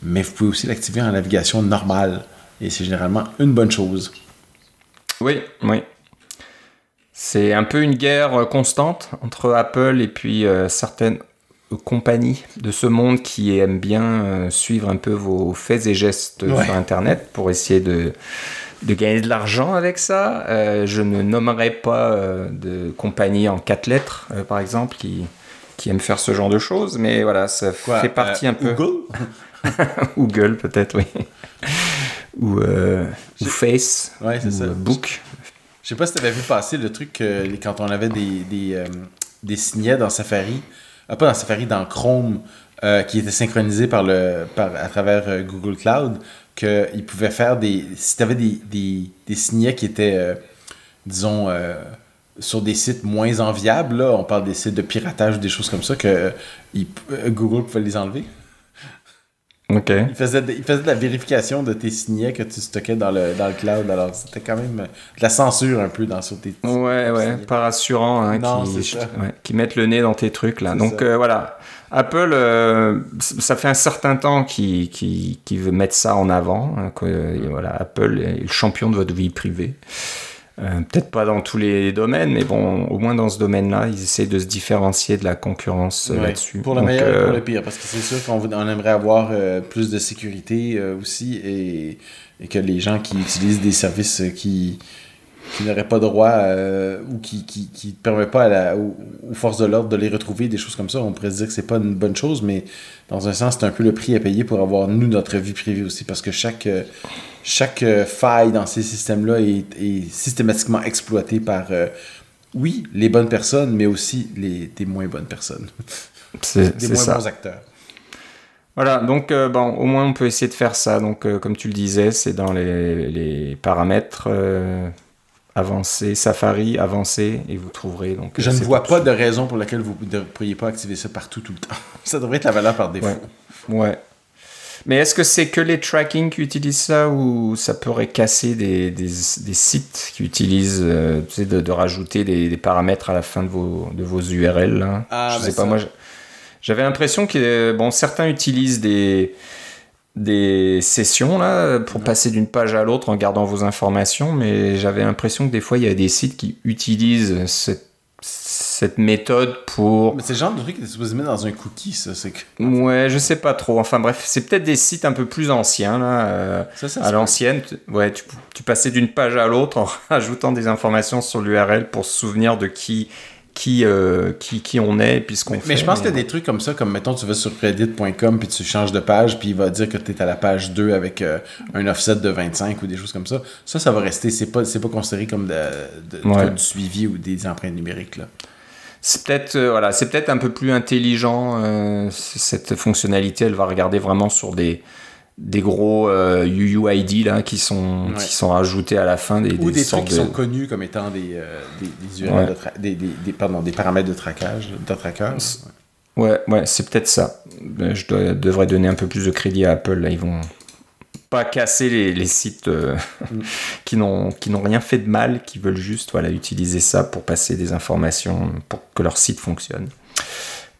Mais vous pouvez aussi l'activer en navigation normale. Et c'est généralement une bonne chose. Oui, oui. C'est un peu une guerre constante entre Apple et puis euh, certaines compagnie de ce monde qui aime bien euh, suivre un peu vos faits et gestes sur Internet pour essayer de, de gagner de l'argent avec ça. Euh, je ne nommerai pas euh, de compagnie en quatre lettres, par exemple, qui, qui aime faire ce genre de choses, mais voilà, ça fait partie un peu. Google Google, peut-être, oui. ou, ou Face, ouais, ou ça. Book. Je sais pas si tu avais vu passer le truc quand on avait des, des, des signets dans Safari ah, pas dans Safari, dans Chrome, euh, qui était synchronisé par à travers euh, Google Cloud, qu'il pouvait faire des. Si tu avais des, des, signets qui étaient, euh, disons, sur des sites moins enviables, on parle des sites de piratage ou des choses comme ça, que Google pouvait les enlever? OK. Il faisait, de, il faisait de la vérification de tes signets que tu stockais dans le, dans le cloud. Alors, c'était quand même de la censure un peu dans sur tes Ouais, ouais, pas rassurant. Hein, non, qui, ouais, qui mettent le nez dans tes trucs, là. Donc, euh, voilà. Apple, euh, ça fait un certain temps qu'il qui, qui veut mettre ça en avant. Hein, voilà, Apple est le champion de votre vie privée. Euh, peut-être pas dans tous les domaines, mais bon, au moins dans ce domaine-là, ils essaient de se différencier de la concurrence euh, là-dessus. Pour le meilleur et pour euh, le pire, parce que c'est sûr qu'on aimerait avoir plus de sécurité aussi et, et, que les gens qui utilisent des services qui, qui n'auraient pas droit euh, ou qui qui, qui permettent pas à la, aux, forces de l'ordre de les retrouver, des choses comme ça. On pourrait se dire que c'est pas une bonne chose, mais dans un sens, c'est un peu le prix à payer pour avoir, nous, notre vie privée aussi, parce que chaque, euh, chaque euh, faille dans ces systèmes-là est, est, systématiquement exploitée par, oui, les bonnes personnes, mais aussi les, des moins bonnes personnes. C'est des moins ça. bons acteurs. Voilà, donc bon, au moins on peut essayer de faire ça. Donc, comme tu le disais, c'est dans les, les paramètres avancez, Safari, avancez, et vous trouverez. Donc, Je ne vois pas de raison pour laquelle vous ne pourriez pas activer ça partout tout le temps. ça devrait être la valeur par défaut. Ouais. Mais est-ce que c'est que les tracking qui utilisent ça ou ça pourrait casser des, des, des sites qui utilisent euh, tu sais, de, de, rajouter des, des, paramètres à la fin de vos, de vos URL là? Ah, Je sais pas, ça... moi j'avais l'impression que bon, certains utilisent des, des sessions là pour passer d'une page à l'autre en gardant vos informations, mais j'avais l'impression que des fois il y a des sites qui utilisent cette, cette méthode pour. Mais c'est le genre de truc qui est supposé mettre dans un cookie, ça. C'est que... Ouais, je sais pas trop. Enfin bref, c'est peut-être des sites un peu plus anciens là, euh, ça, ça, à l'ancienne. Ouais, tu, tu passais d'une page à l'autre en ajoutant des informations sur l'URL pour se souvenir de qui qui, euh, qui, qui, on est puis ce qu'on mais, fait. Mais je pense qu'il y a des trucs comme ça, comme mettons, tu vas sur reddit.com puis tu changes de page puis il va dire que tu es à la page 2 avec euh, un offset de 25 ou des choses comme ça. Ça, ça va rester. C'est pas, pas considéré comme de, de, ouais. du suivi ou des empreintes numériques. là. C'est peut-être euh, voilà, c'est peut-être un peu plus intelligent euh, cette fonctionnalité. Elle va regarder vraiment sur des des gros euh, UUID là qui sont Ouais. qui sont rajoutés à la fin des, Ou des, trucs sortes qui de- sont connus comme étant des, euh, des, des, URL Ouais. de tra- des, des, des- pardon, des paramètres de traquage, de trackers. Ouais, ouais, c'est peut-être ça. Euh, Je dois- devrais donner un peu plus de crédit à Apple. Là, ils vont pas casser les, les sites euh, Mm. qui n'ont qui n'ont rien fait de mal, qui veulent juste voilà utiliser ça pour passer des informations pour que leur site fonctionne.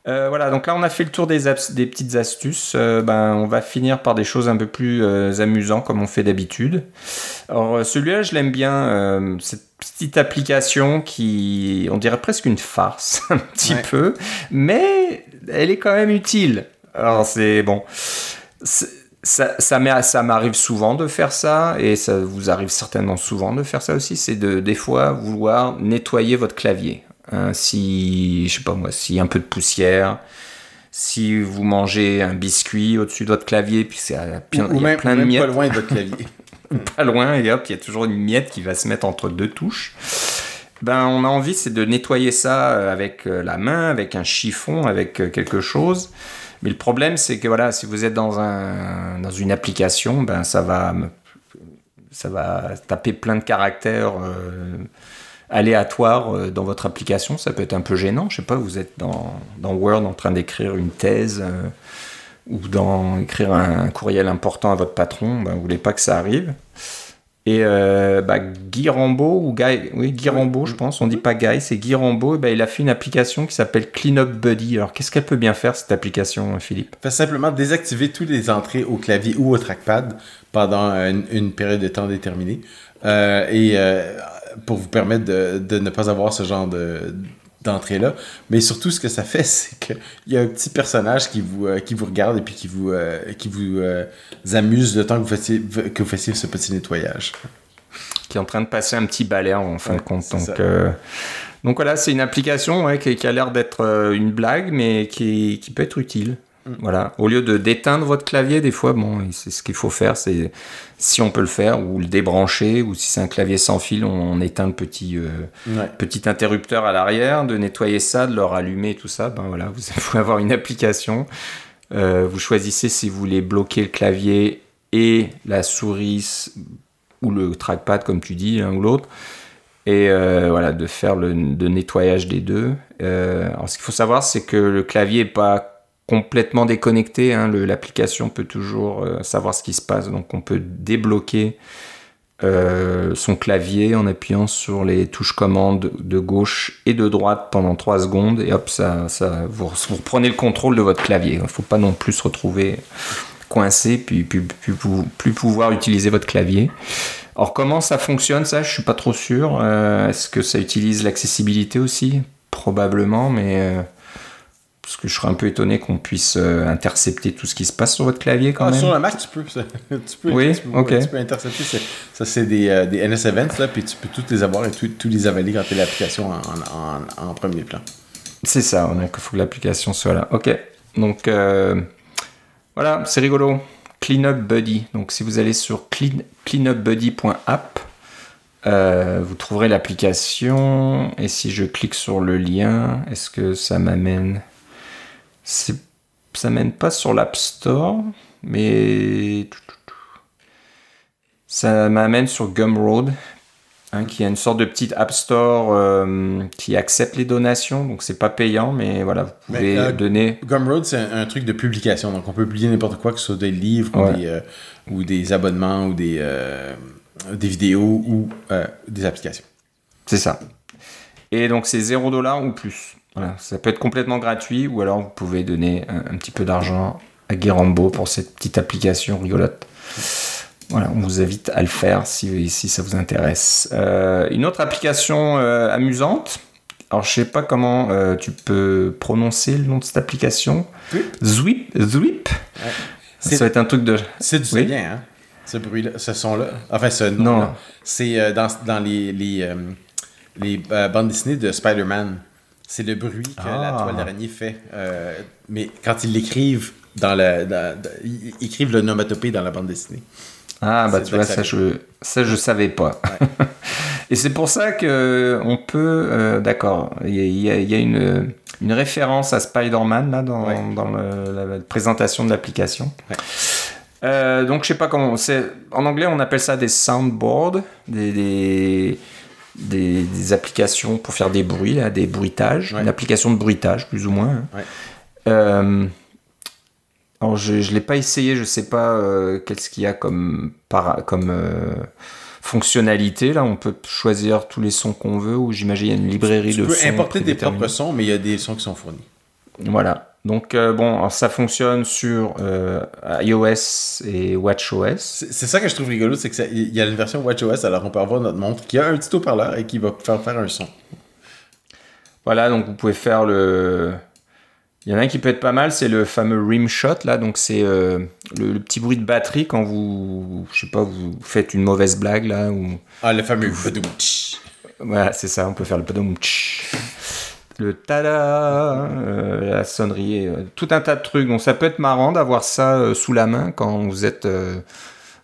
Euh, voilà, donc là on a fait le tour des, petites astuces. Euh, ben, on va finir par des choses un peu plus euh, amusantes comme on fait d'habitude. Alors celui-là je l'aime bien, cette petite application qui, on dirait presque une farce un petit Ouais. peu, mais elle est quand même utile. Alors c'est bon, ça, ça m'arrive souvent de faire ça et ça vous arrive certainement souvent de faire ça aussi. C'est de des fois vouloir nettoyer votre clavier. Hein, si, je sais pas moi, a un peu de poussière, si vous mangez un biscuit au-dessus de votre clavier, puis c'est Ou, il y a même, plein de même miettes pas loin de votre clavier. pas loin et hop, il y a toujours une miette qui va se mettre entre deux touches. Ben, on a envie, c'est de nettoyer ça euh, avec euh, la main, avec un chiffon, avec euh, quelque chose. Mais le problème, c'est que voilà, si vous êtes dans, un, dans une application, ben, ça va, ça va taper plein de caractères euh, aléatoires euh, dans votre application. Ça peut être un peu gênant. Je sais pas, vous êtes dans, dans Word en train d'écrire une thèse. euh, ou dans écrire un, un courriel important à votre patron, ben, vous voulez pas que ça arrive. Et euh, bah, Guy Rambeau, ou Guy, oui, Guy Rambeau, je pense, on dit pas Guy, c'est Guy Rambeau, et ben, il a fait une application qui s'appelle Cleanup Buddy. Alors, qu'est-ce qu'elle peut bien faire, cette application, Philippe? Fait simplement désactiver toutes les entrées au clavier ou au trackpad pendant une, une période de temps déterminée. Euh, et euh, pour vous permettre de, de ne pas avoir ce genre de d'entrée-là. Mais surtout, ce que ça fait, c'est qu'il y a un petit personnage qui vous, euh, qui vous regarde et puis qui vous, euh, qui vous euh, amuse le temps que vous, fassiez, que vous fassiez ce petit nettoyage. Qui est en train de passer un petit balai, en fin Ouais, de compte. Donc, donc voilà, c'est une application ouais, qui, qui a l'air d'être une blague, mais qui, qui peut être utile. Mm. Voilà. Au lieu de d'éteindre votre clavier, des fois, bon, c'est ce qu'il faut faire, c'est si on peut le faire, ou le débrancher, ou si c'est un clavier sans fil, on, éteint le petit, euh, Ouais. petit interrupteur à l'arrière, de nettoyer ça, de le rallumer, tout ça. Ben voilà, vous pouvez avoir une application. Euh, vous choisissez si vous voulez bloquer le clavier et la souris ou le trackpad, comme tu dis, l'un ou l'autre. Et euh, voilà, de faire le de nettoyage des deux. Euh, alors, ce qu'il faut savoir, c'est que le clavier n'est pas complètement déconnecté. hein. L'application peut toujours euh, savoir ce qui se passe. Donc, on peut débloquer euh, son clavier en appuyant sur les touches commandes de gauche et de droite pendant 3 secondes. Et hop, ça, vous, vous reprenez le contrôle de votre clavier. Il ne faut pas non plus se retrouver coincé, puis, plus pouvoir utiliser votre clavier. Alors comment ça fonctionne ça? Je suis pas trop sûr. Euh, Est-ce que ça utilise l'accessibilité aussi? Probablement, mais parce que je serais un peu étonné qu'on puisse euh, intercepter tout ce qui se passe sur votre clavier quand Ah, même. sur le Mac, tu peux. ça. tu peux, Oui, tu peux, tu peux intercepter. Ça, c'est des, euh, des NS Events, là, puis tu peux toutes les avoir et tous les avaler quand tu l'application en, en, en, en premier plan. C'est ça, donc il faut que l'application soit là. Ok, donc euh, voilà, c'est rigolo. Cleanup Buddy. Donc si vous allez sur clean, cleanupbuddy.app, euh, vous trouverez l'application. Et si je clique sur le lien, est-ce que ça m'amène Ça mène pas sur l'App Store, mais ça m'amène sur Gumroad, hein, qui est une sorte de petite App Store euh, qui accepte les donations. Donc c'est pas payant, mais voilà, vous Mais, pouvez euh, donner. Gumroad, c'est un, un truc de publication. Donc, on peut publier n'importe quoi, que ce soit des livres ou, des, euh, ou des abonnements ou des, des vidéos ou des applications. C'est ça. Et donc c'est 0 dollar ou plus. Voilà, ça peut être complètement gratuit ou alors vous pouvez donner un, un petit peu d'argent à Guérambo pour cette petite application rigolote. Voilà, on vous invite à le faire si, si ça vous intéresse. Euh, une autre application euh, amusante. Alors je sais pas comment euh, tu peux prononcer le nom de cette application. Zwip. Zwip. Ça va être un truc de. C'est du Oui. bien, hein? Ce bruit-là, ce son-là. Enfin, ce nom Non. C'est dans, dans les, les, les bandes dessinées de Spider-Man. C'est le bruit que la Ah. toile d'araignée fait. Euh, mais quand ils l'écrivent, dans dans- ils écrivent le nomatopée dans la bande dessinée. Ah bah tu vois ça ça je ça je savais pas. Et c'est pour ça que on peut euh, d'accord il y a, y une une référence à Spider-Man là dans, Ouais. dans le- la présentation de l'application. Ouais. Euh, donc je sais pas comment en anglais on appelle ça des soundboards des, des des, des applications pour faire des bruits là, des bruitages Ouais. une application de bruitage plus ou moins. hein. Ouais. Euh, alors je ne l'ai pas essayé, je sais pas euh, qu'est-ce qu'il y a comme, para- comme euh, fonctionnalité. Là, on peut choisir tous les sons qu'on veut, ou j'imagine il y a une librairie Tu de peux sons importer tes propres sons, mais il y a des sons qui sont fournis. Voilà. Donc euh, bon, ça fonctionne sur euh, iOS et WatchOS. C'est ça que je trouve rigolo, c'est que ça- il y a une version WatchOS, alors on peut avoir notre montre qui a un petit haut-parleur et qui va faire faire un son. Voilà, donc vous pouvez faire le. Il y en a un qui peut être pas mal, c'est le fameux rim shot là. Donc c'est euh, le, le petit bruit de batterie quand vous, je sais pas, vous faites une mauvaise blague là ou. Ah, le fameux tch. Voilà, c'est ça. On peut faire le padum tch. Le tada, euh, la sonnerie, euh, tout un tas de trucs. Donc ça peut être marrant d'avoir ça euh, sous la main quand vous êtes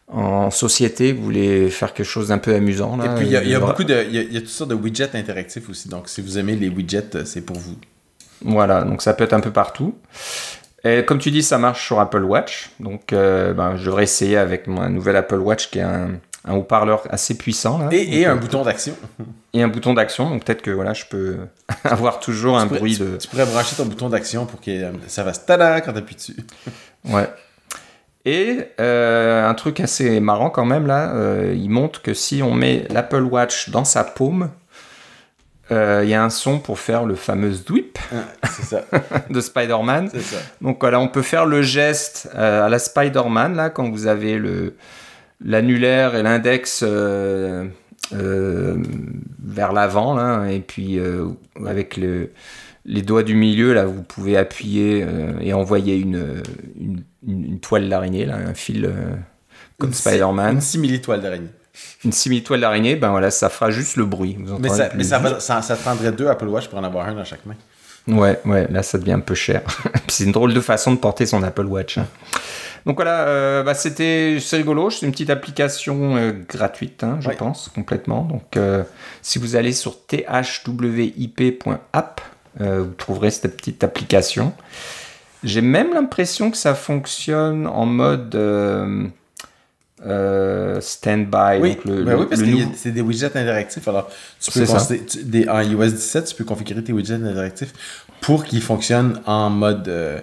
en société, vous voulez faire quelque chose d'un peu amusant. Là, Et puis il y a, il y a beaucoup de. Il y a, il y a toutes sortes de widgets interactifs aussi. Donc si vous aimez les widgets, c'est pour vous. Voilà, donc ça peut être un peu partout. Et comme tu dis, ça marche sur Apple Watch. Donc ben, je devrais essayer avec mon nouvel Apple Watch qui a un, un haut-parleur assez puissant. Là. Et, et Donc, un euh, bouton d'action. et un bouton d'action. Donc peut-être que voilà, je peux avoir toujours un pourrais- bruit tu- de. Tu pourrais brancher ton bouton d'action pour que euh, ça fasse tada quand t'appuies dessus. Ouais. Et euh, un truc assez marrant quand même là, euh, il montre que si on met l'Apple Watch dans sa paume, euh, il y a un son pour faire le fameux whip Ah, ça. de Spider-Man. Donc voilà, on peut faire le geste à la Spider-Man, là, quand vous avez le l'annulaire et l'index euh, euh, vers l'avant, là, et puis euh, avec le, les doigts du milieu, là, vous pouvez appuyer et envoyer une, une, une- une toile d'araignée, là, un fil comme Spider-Man, Une simili-toile d'araignée. une simili-toile d'araignée, ben voilà, ça fera juste le bruit. Vous Mais, ça, mais ça, juste- va- ça, ça te prendrait deux Apple Watch pour en avoir un dans chaque main. Ouais, ouais, là ça devient un peu cher. C'est une drôle de façon de porter son Apple Watch. hein. Donc voilà, euh, bah, c'était c'est rigolo, c'est une petite application euh, gratuite, hein, je Ouais. pense, complètement. Donc euh, si vous allez sur thwip.app, vous trouverez cette petite application. J'ai même l'impression que ça fonctionne en mode euh, stand-by. Oui, donc le, ben le- oui parce le que nouveau- c'est des widgets interactifs. Alors, tu peux C'est ça. considérer- tu- des, en iOS 17, tu peux configurer tes widgets interactifs pour qu'ils fonctionnent en mode euh,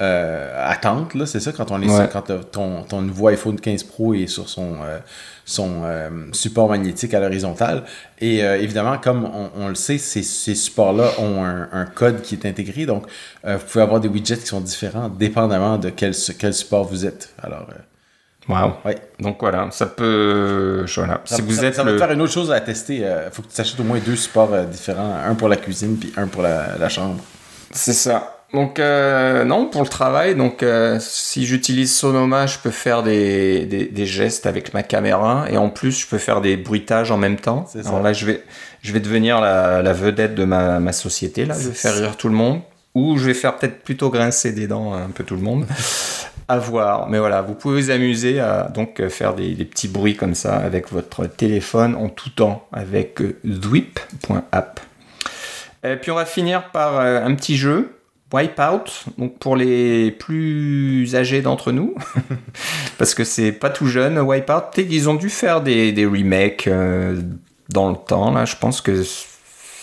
euh, attente. là. C'est ça, quand, on est Ouais. sur- quand t'as- ton, ton nouveau iPhone 15 Pro est sur son, euh, son euh, support magnétique à l'horizontale. Et euh, évidemment, comme on, on le sait, ces, ces supports-là ont un, un code qui est intégré. Donc, euh, vous pouvez avoir des widgets qui sont différents dépendamment de quel, quel support vous êtes. Alors, euh, Wow. ouais. Donc voilà, ça peut. Voilà. Ça, si vous ça- êtes ça va le- te faire une autre chose à tester. Il faut que tu t'achètes au moins deux supports euh, différents. Un pour la cuisine, puis un pour la, la chambre. C'est ça. Donc, euh, non, pour le travail, donc, euh, si j'utilise Sonoma, je peux faire des, des, des gestes avec ma caméra et en plus, je peux faire des bruitages en même temps. Ça. Alors là, je vais, je vais devenir la, la vedette de ma, ma société, là. Je vais faire rire tout le monde ou je vais faire peut-être plutôt grincer des dents un peu tout le monde. à voir. Mais voilà, vous pouvez vous amuser à donc euh, faire des, des petits bruits comme ça avec votre téléphone en tout temps avec Zwip.app. Et puis on va finir par un petit jeu, Wipeout, donc pour les plus âgés d'entre nous, parce que c'est pas tout jeune, Wipeout, qu'ils ont dû faire des, des remakes euh, dans le temps, là, je pense que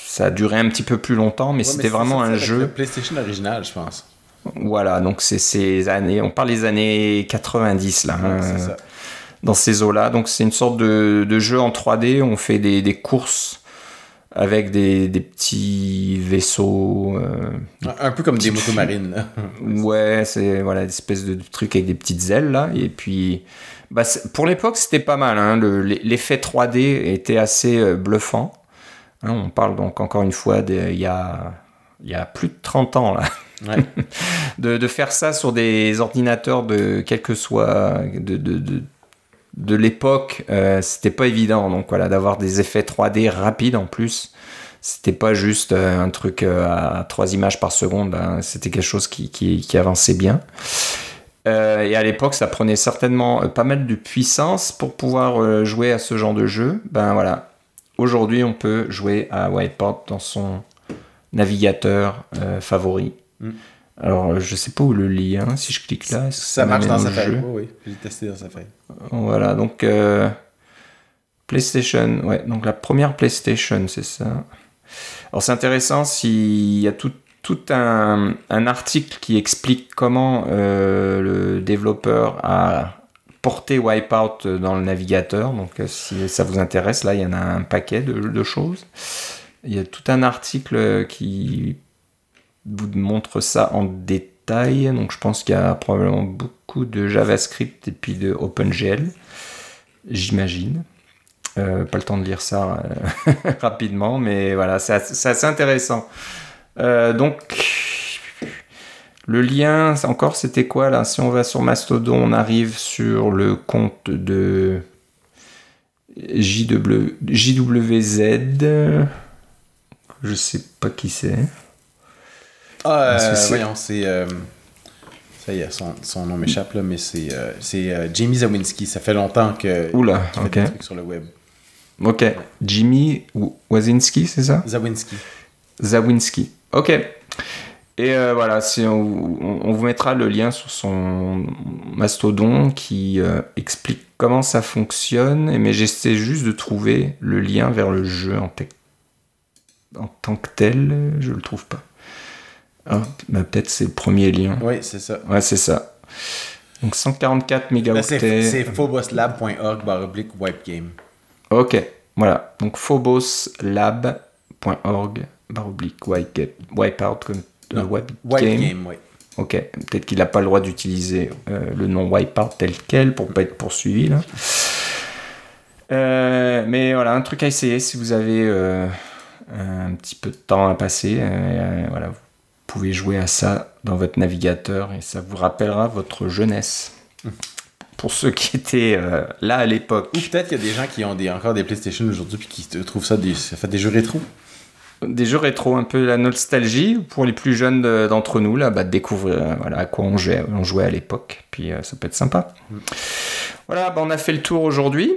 ça a duré un petit peu plus longtemps, mais c'était vraiment un jeu. Le PlayStation original, je pense. Voilà, donc c'est ces années, on parle des années 90 là, hein, ça. dans ces eaux-là. Donc c'est une sorte de, de jeu en 3D, on fait des, des courses avec des, des petits vaisseaux. euh, Un, peu comme des motos marines. là. ouais, c'est voilà, des espèces de trucs avec des petites ailes là. Et puis, bah, pour l'époque, c'était pas mal. hein, le- L'effet 3D était assez euh, bluffant. Hein, on parle donc encore une fois d'il y a, y a plus de 30 ans là. Ouais. de, de faire ça sur des ordinateurs de quel que soit de, de, de, de l'époque, euh, c'était pas évident. Donc voilà, d'avoir des effets 3D rapides en plus, c'était pas juste euh, un truc euh, à 3 images par seconde, hein, c'était quelque chose qui, avançait bien. Et à l'époque, ça prenait certainement pas mal de puissance pour pouvoir jouer à ce genre de jeu. Ben voilà, aujourd'hui, on peut jouer à Wipeout dans son navigateur favori. Mm. Alors, euh, je sais pas où le lien, si je clique là. Ça marche dans Safari. jeu Oui. J'ai testé dans Safari. Voilà, donc euh, PlayStation, ouais, donc la première PlayStation, c'est ça. Alors c'est intéressant s'il y a tout- tout un, un article qui explique comment euh, le développeur a porté Wipeout dans le navigateur. Donc, si ça vous intéresse, là, il y en a un paquet de, de choses. Il y a tout un article qui vous montre ça en détail. Donc, je pense qu'il y a probablement beaucoup de JavaScript et puis de OpenGL, j'imagine. Euh, pas le temps de lire ça euh, rapidement, mais voilà, c'est assez, intéressant. Euh, donc, le lien, encore, c'était quoi là? Si on va sur Mastodon, on arrive sur le compte de JW, JWZ. Je sais pas qui c'est. Ah, euh, c'est- voyons, c'est. euh, ça y est, son, son nom m'échappe, là, mais c'est euh, c'est, euh, Jamie Zawinski. Ça fait longtemps que. Oula, qu'il fait ok. des trucs sur le web. Ok. Jimmy Wazinski, c'est ça? Zawinski. Zawinski. Ok. Et euh, voilà, c'est- on, on- on vous mettra le lien sur son mastodon qui euh, explique comment ça fonctionne. Mais j'essaie juste de trouver le lien vers le jeu en, en tant que tel. Je le trouve pas. Ah, bah, peut-être c'est le premier lien. Oui, c'est ça. Ouais, c'est ça. Donc 144 Là, c'est mégaoctets. c'est phoboslab.org barre oblique webgame. Ok, voilà. Donc phoboslab.org barre oblique wipe- wipeout comme euh, Webgame, game. oui. Ok, peut-être qu'il n'a pas le droit d'utiliser euh, le nom wipeout tel quel pour pas être poursuivi là. Euh, mais voilà, un truc à essayer si vous avez euh, un petit peu de temps à passer. voilà, vous pouvez jouer à ça dans votre navigateur et ça vous rappellera votre jeunesse. Pour ceux qui étaient euh, là à l'époque. Ou peut-être qu'il y a des gens qui ont des, encore des PlayStation aujourd'hui puis qui trouvent ça des, ça fait des jeux rétro. des jeux rétro, un peu la nostalgie pour les plus jeunes de- d'entre nous, là, bah, de découvrir euh, voilà, à quoi on jouait, on jouait à l'époque. Puis euh, ça peut être sympa. Voilà, bah, on a fait le tour aujourd'hui.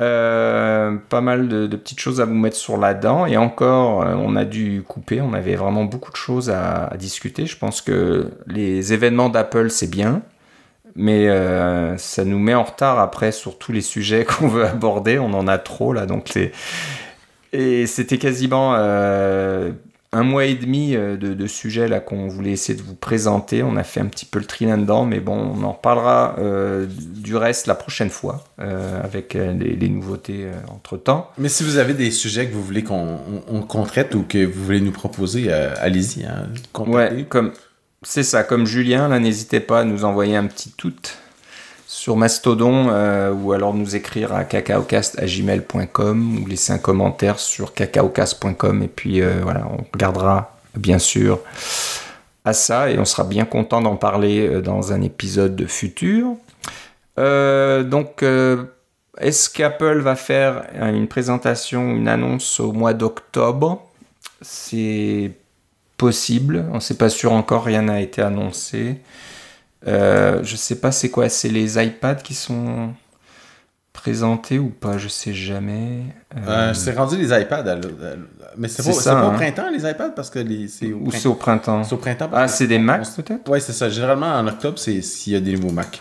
Euh, pas mal de, petites choses à vous mettre sur la dent. Et encore, euh, on a dû couper. On avait vraiment beaucoup de choses à, discuter. Je pense que les événements d'Apple, c'est bien. Mais euh, ça nous met en retard après sur tous les sujets qu'on veut aborder. On en a trop là. Donc les, et c'était quasiment un mois et demi euh, de, de sujets là qu'on voulait essayer de vous présenter. On a fait un petit peu le tri là-dedans, mais bon, on en reparlera euh, du reste la prochaine fois euh, avec euh, les, les nouveautés entre temps. Mais si vous avez des sujets que vous voulez qu'on on- traite ou que vous voulez nous proposer, allez-y. Hein. Ouais, comme c'est ça, comme Julien, là, n'hésitez pas à nous envoyer un petit tout sur Mastodon euh, ou alors nous écrire à cacaocast.gmail.com ou laisser un commentaire sur cacaocast.com et puis euh, voilà, on regardera bien sûr à ça et on sera bien content d'en parler euh, dans un épisode futur. Donc, est-ce qu'Apple va faire une présentation, une annonce au mois d'octobre? C'est possible. On ne sait pas sûr encore, rien n'a été annoncé. Euh, je sais pas c'est quoi, c'est les iPads qui sont présentés ou pas, je sais jamais. Euh, Euh, c'est rendu les iPads. à mais c'est pas, ça, pas hein. au printemps, les iPads, parce que les, c'est au ou c'est au printemps. C'est au printemps. Ah, c'est des Macs on- peut-être? Ouais, c'est ça. Généralement, en octobre, c'est s'il y a des nouveaux Mac.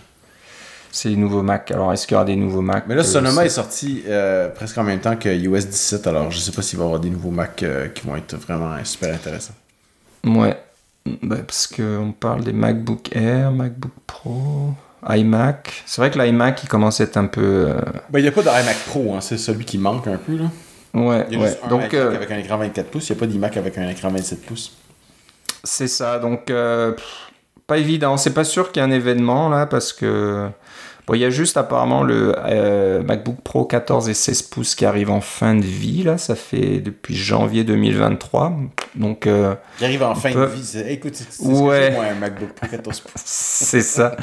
C'est les nouveaux Macs. Alors, est-ce qu'il y aura des nouveaux Macs? Mais là, Euh, Sonoma est sorti euh, presque en même temps que iOS 17, alors je sais pas s'il va y avoir des nouveaux Mac euh, qui vont être vraiment euh, super intéressants. Ouais. Bah, parce qu'on parle des MacBook Air, MacBook Pro, iMac. C'est vrai que l'iMac, il commence à être un peu. euh, Ben, il n'y a pas d'iMac Pro, hein, c'est celui qui manque un peu. Là. Ouais, Il y a ouais. juste un Donc, iMac euh, avec un écran 24 pouces, il n'y a pas d'iMac avec un écran 27 pouces. C'est ça, donc euh, pff, pas évident. C'est pas sûr qu'il y ait un événement là parce que bon, il y a juste apparemment le euh, MacBook Pro 14 et 16 pouces qui arrive en fin de vie là. Ça fait depuis janvier 2023, donc euh, Il arrive en fin peut- de vie. Écoute, c'est Ouais. moi, un MacBook Pro 14 pouces. c'est ça.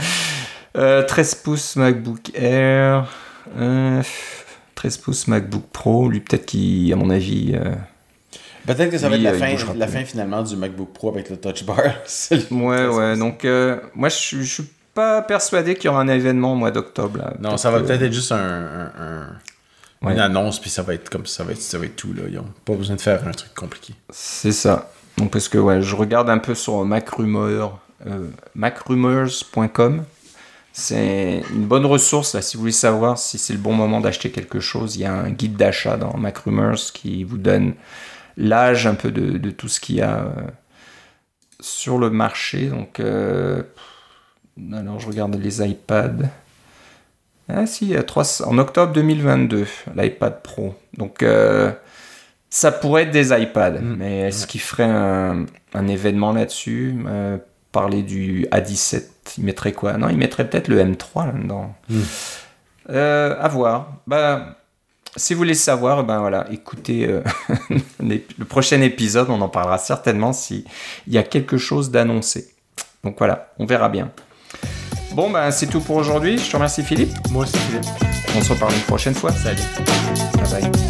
Euh, 13 pouces MacBook Air, euh, 13 pouces MacBook Pro. Lui peut-être qu'il, à mon avis, euh, Peut-être que ça va être euh, la, il fin, la fin finalement du MacBook Pro avec le Touch Bar. Ouais, 13 ouais. Donc euh, moi je je suis pas persuadé qu'il y aura un événement au mois d'octobre. Non, ça va que- peut-être être juste un, un- un- Ouais. une annonce, puis ça va être comme ça, va être, ça va être tout. Là. Ils n'ont pas besoin de faire un truc compliqué. C'est ça. Donc parce que ouais, je regarde un peu sur MacRumor, euh, macrumors.com. C'est une bonne ressource là si vous voulez savoir si c'est le bon moment d'acheter quelque chose. Il y a un guide d'achat dans MacRumors qui vous donne l'âge un peu de, de tout ce qu'il y a euh, sur le marché. Donc, euh, alors je regarde les iPads. Ah si, en octobre 2022, l'iPad Pro. Donc, euh, ça pourrait être des iPads, mm. mais est-ce qu'il ferait un, événement là-dessus? Parler du A17, il mettrait quoi? Non, il mettrait peut-être le M3 là-dedans. Mm. à voir. Bah, si vous voulez savoir, ben voilà, écoutez euh, le prochain épisode, on en parlera certainement s'il y a quelque chose d'annoncé. Donc voilà, on verra bien. Bon, ben c'est tout pour aujourd'hui. Je te remercie Philippe. Moi aussi Philippe. On se reparle une prochaine fois. Salut. Bye bye.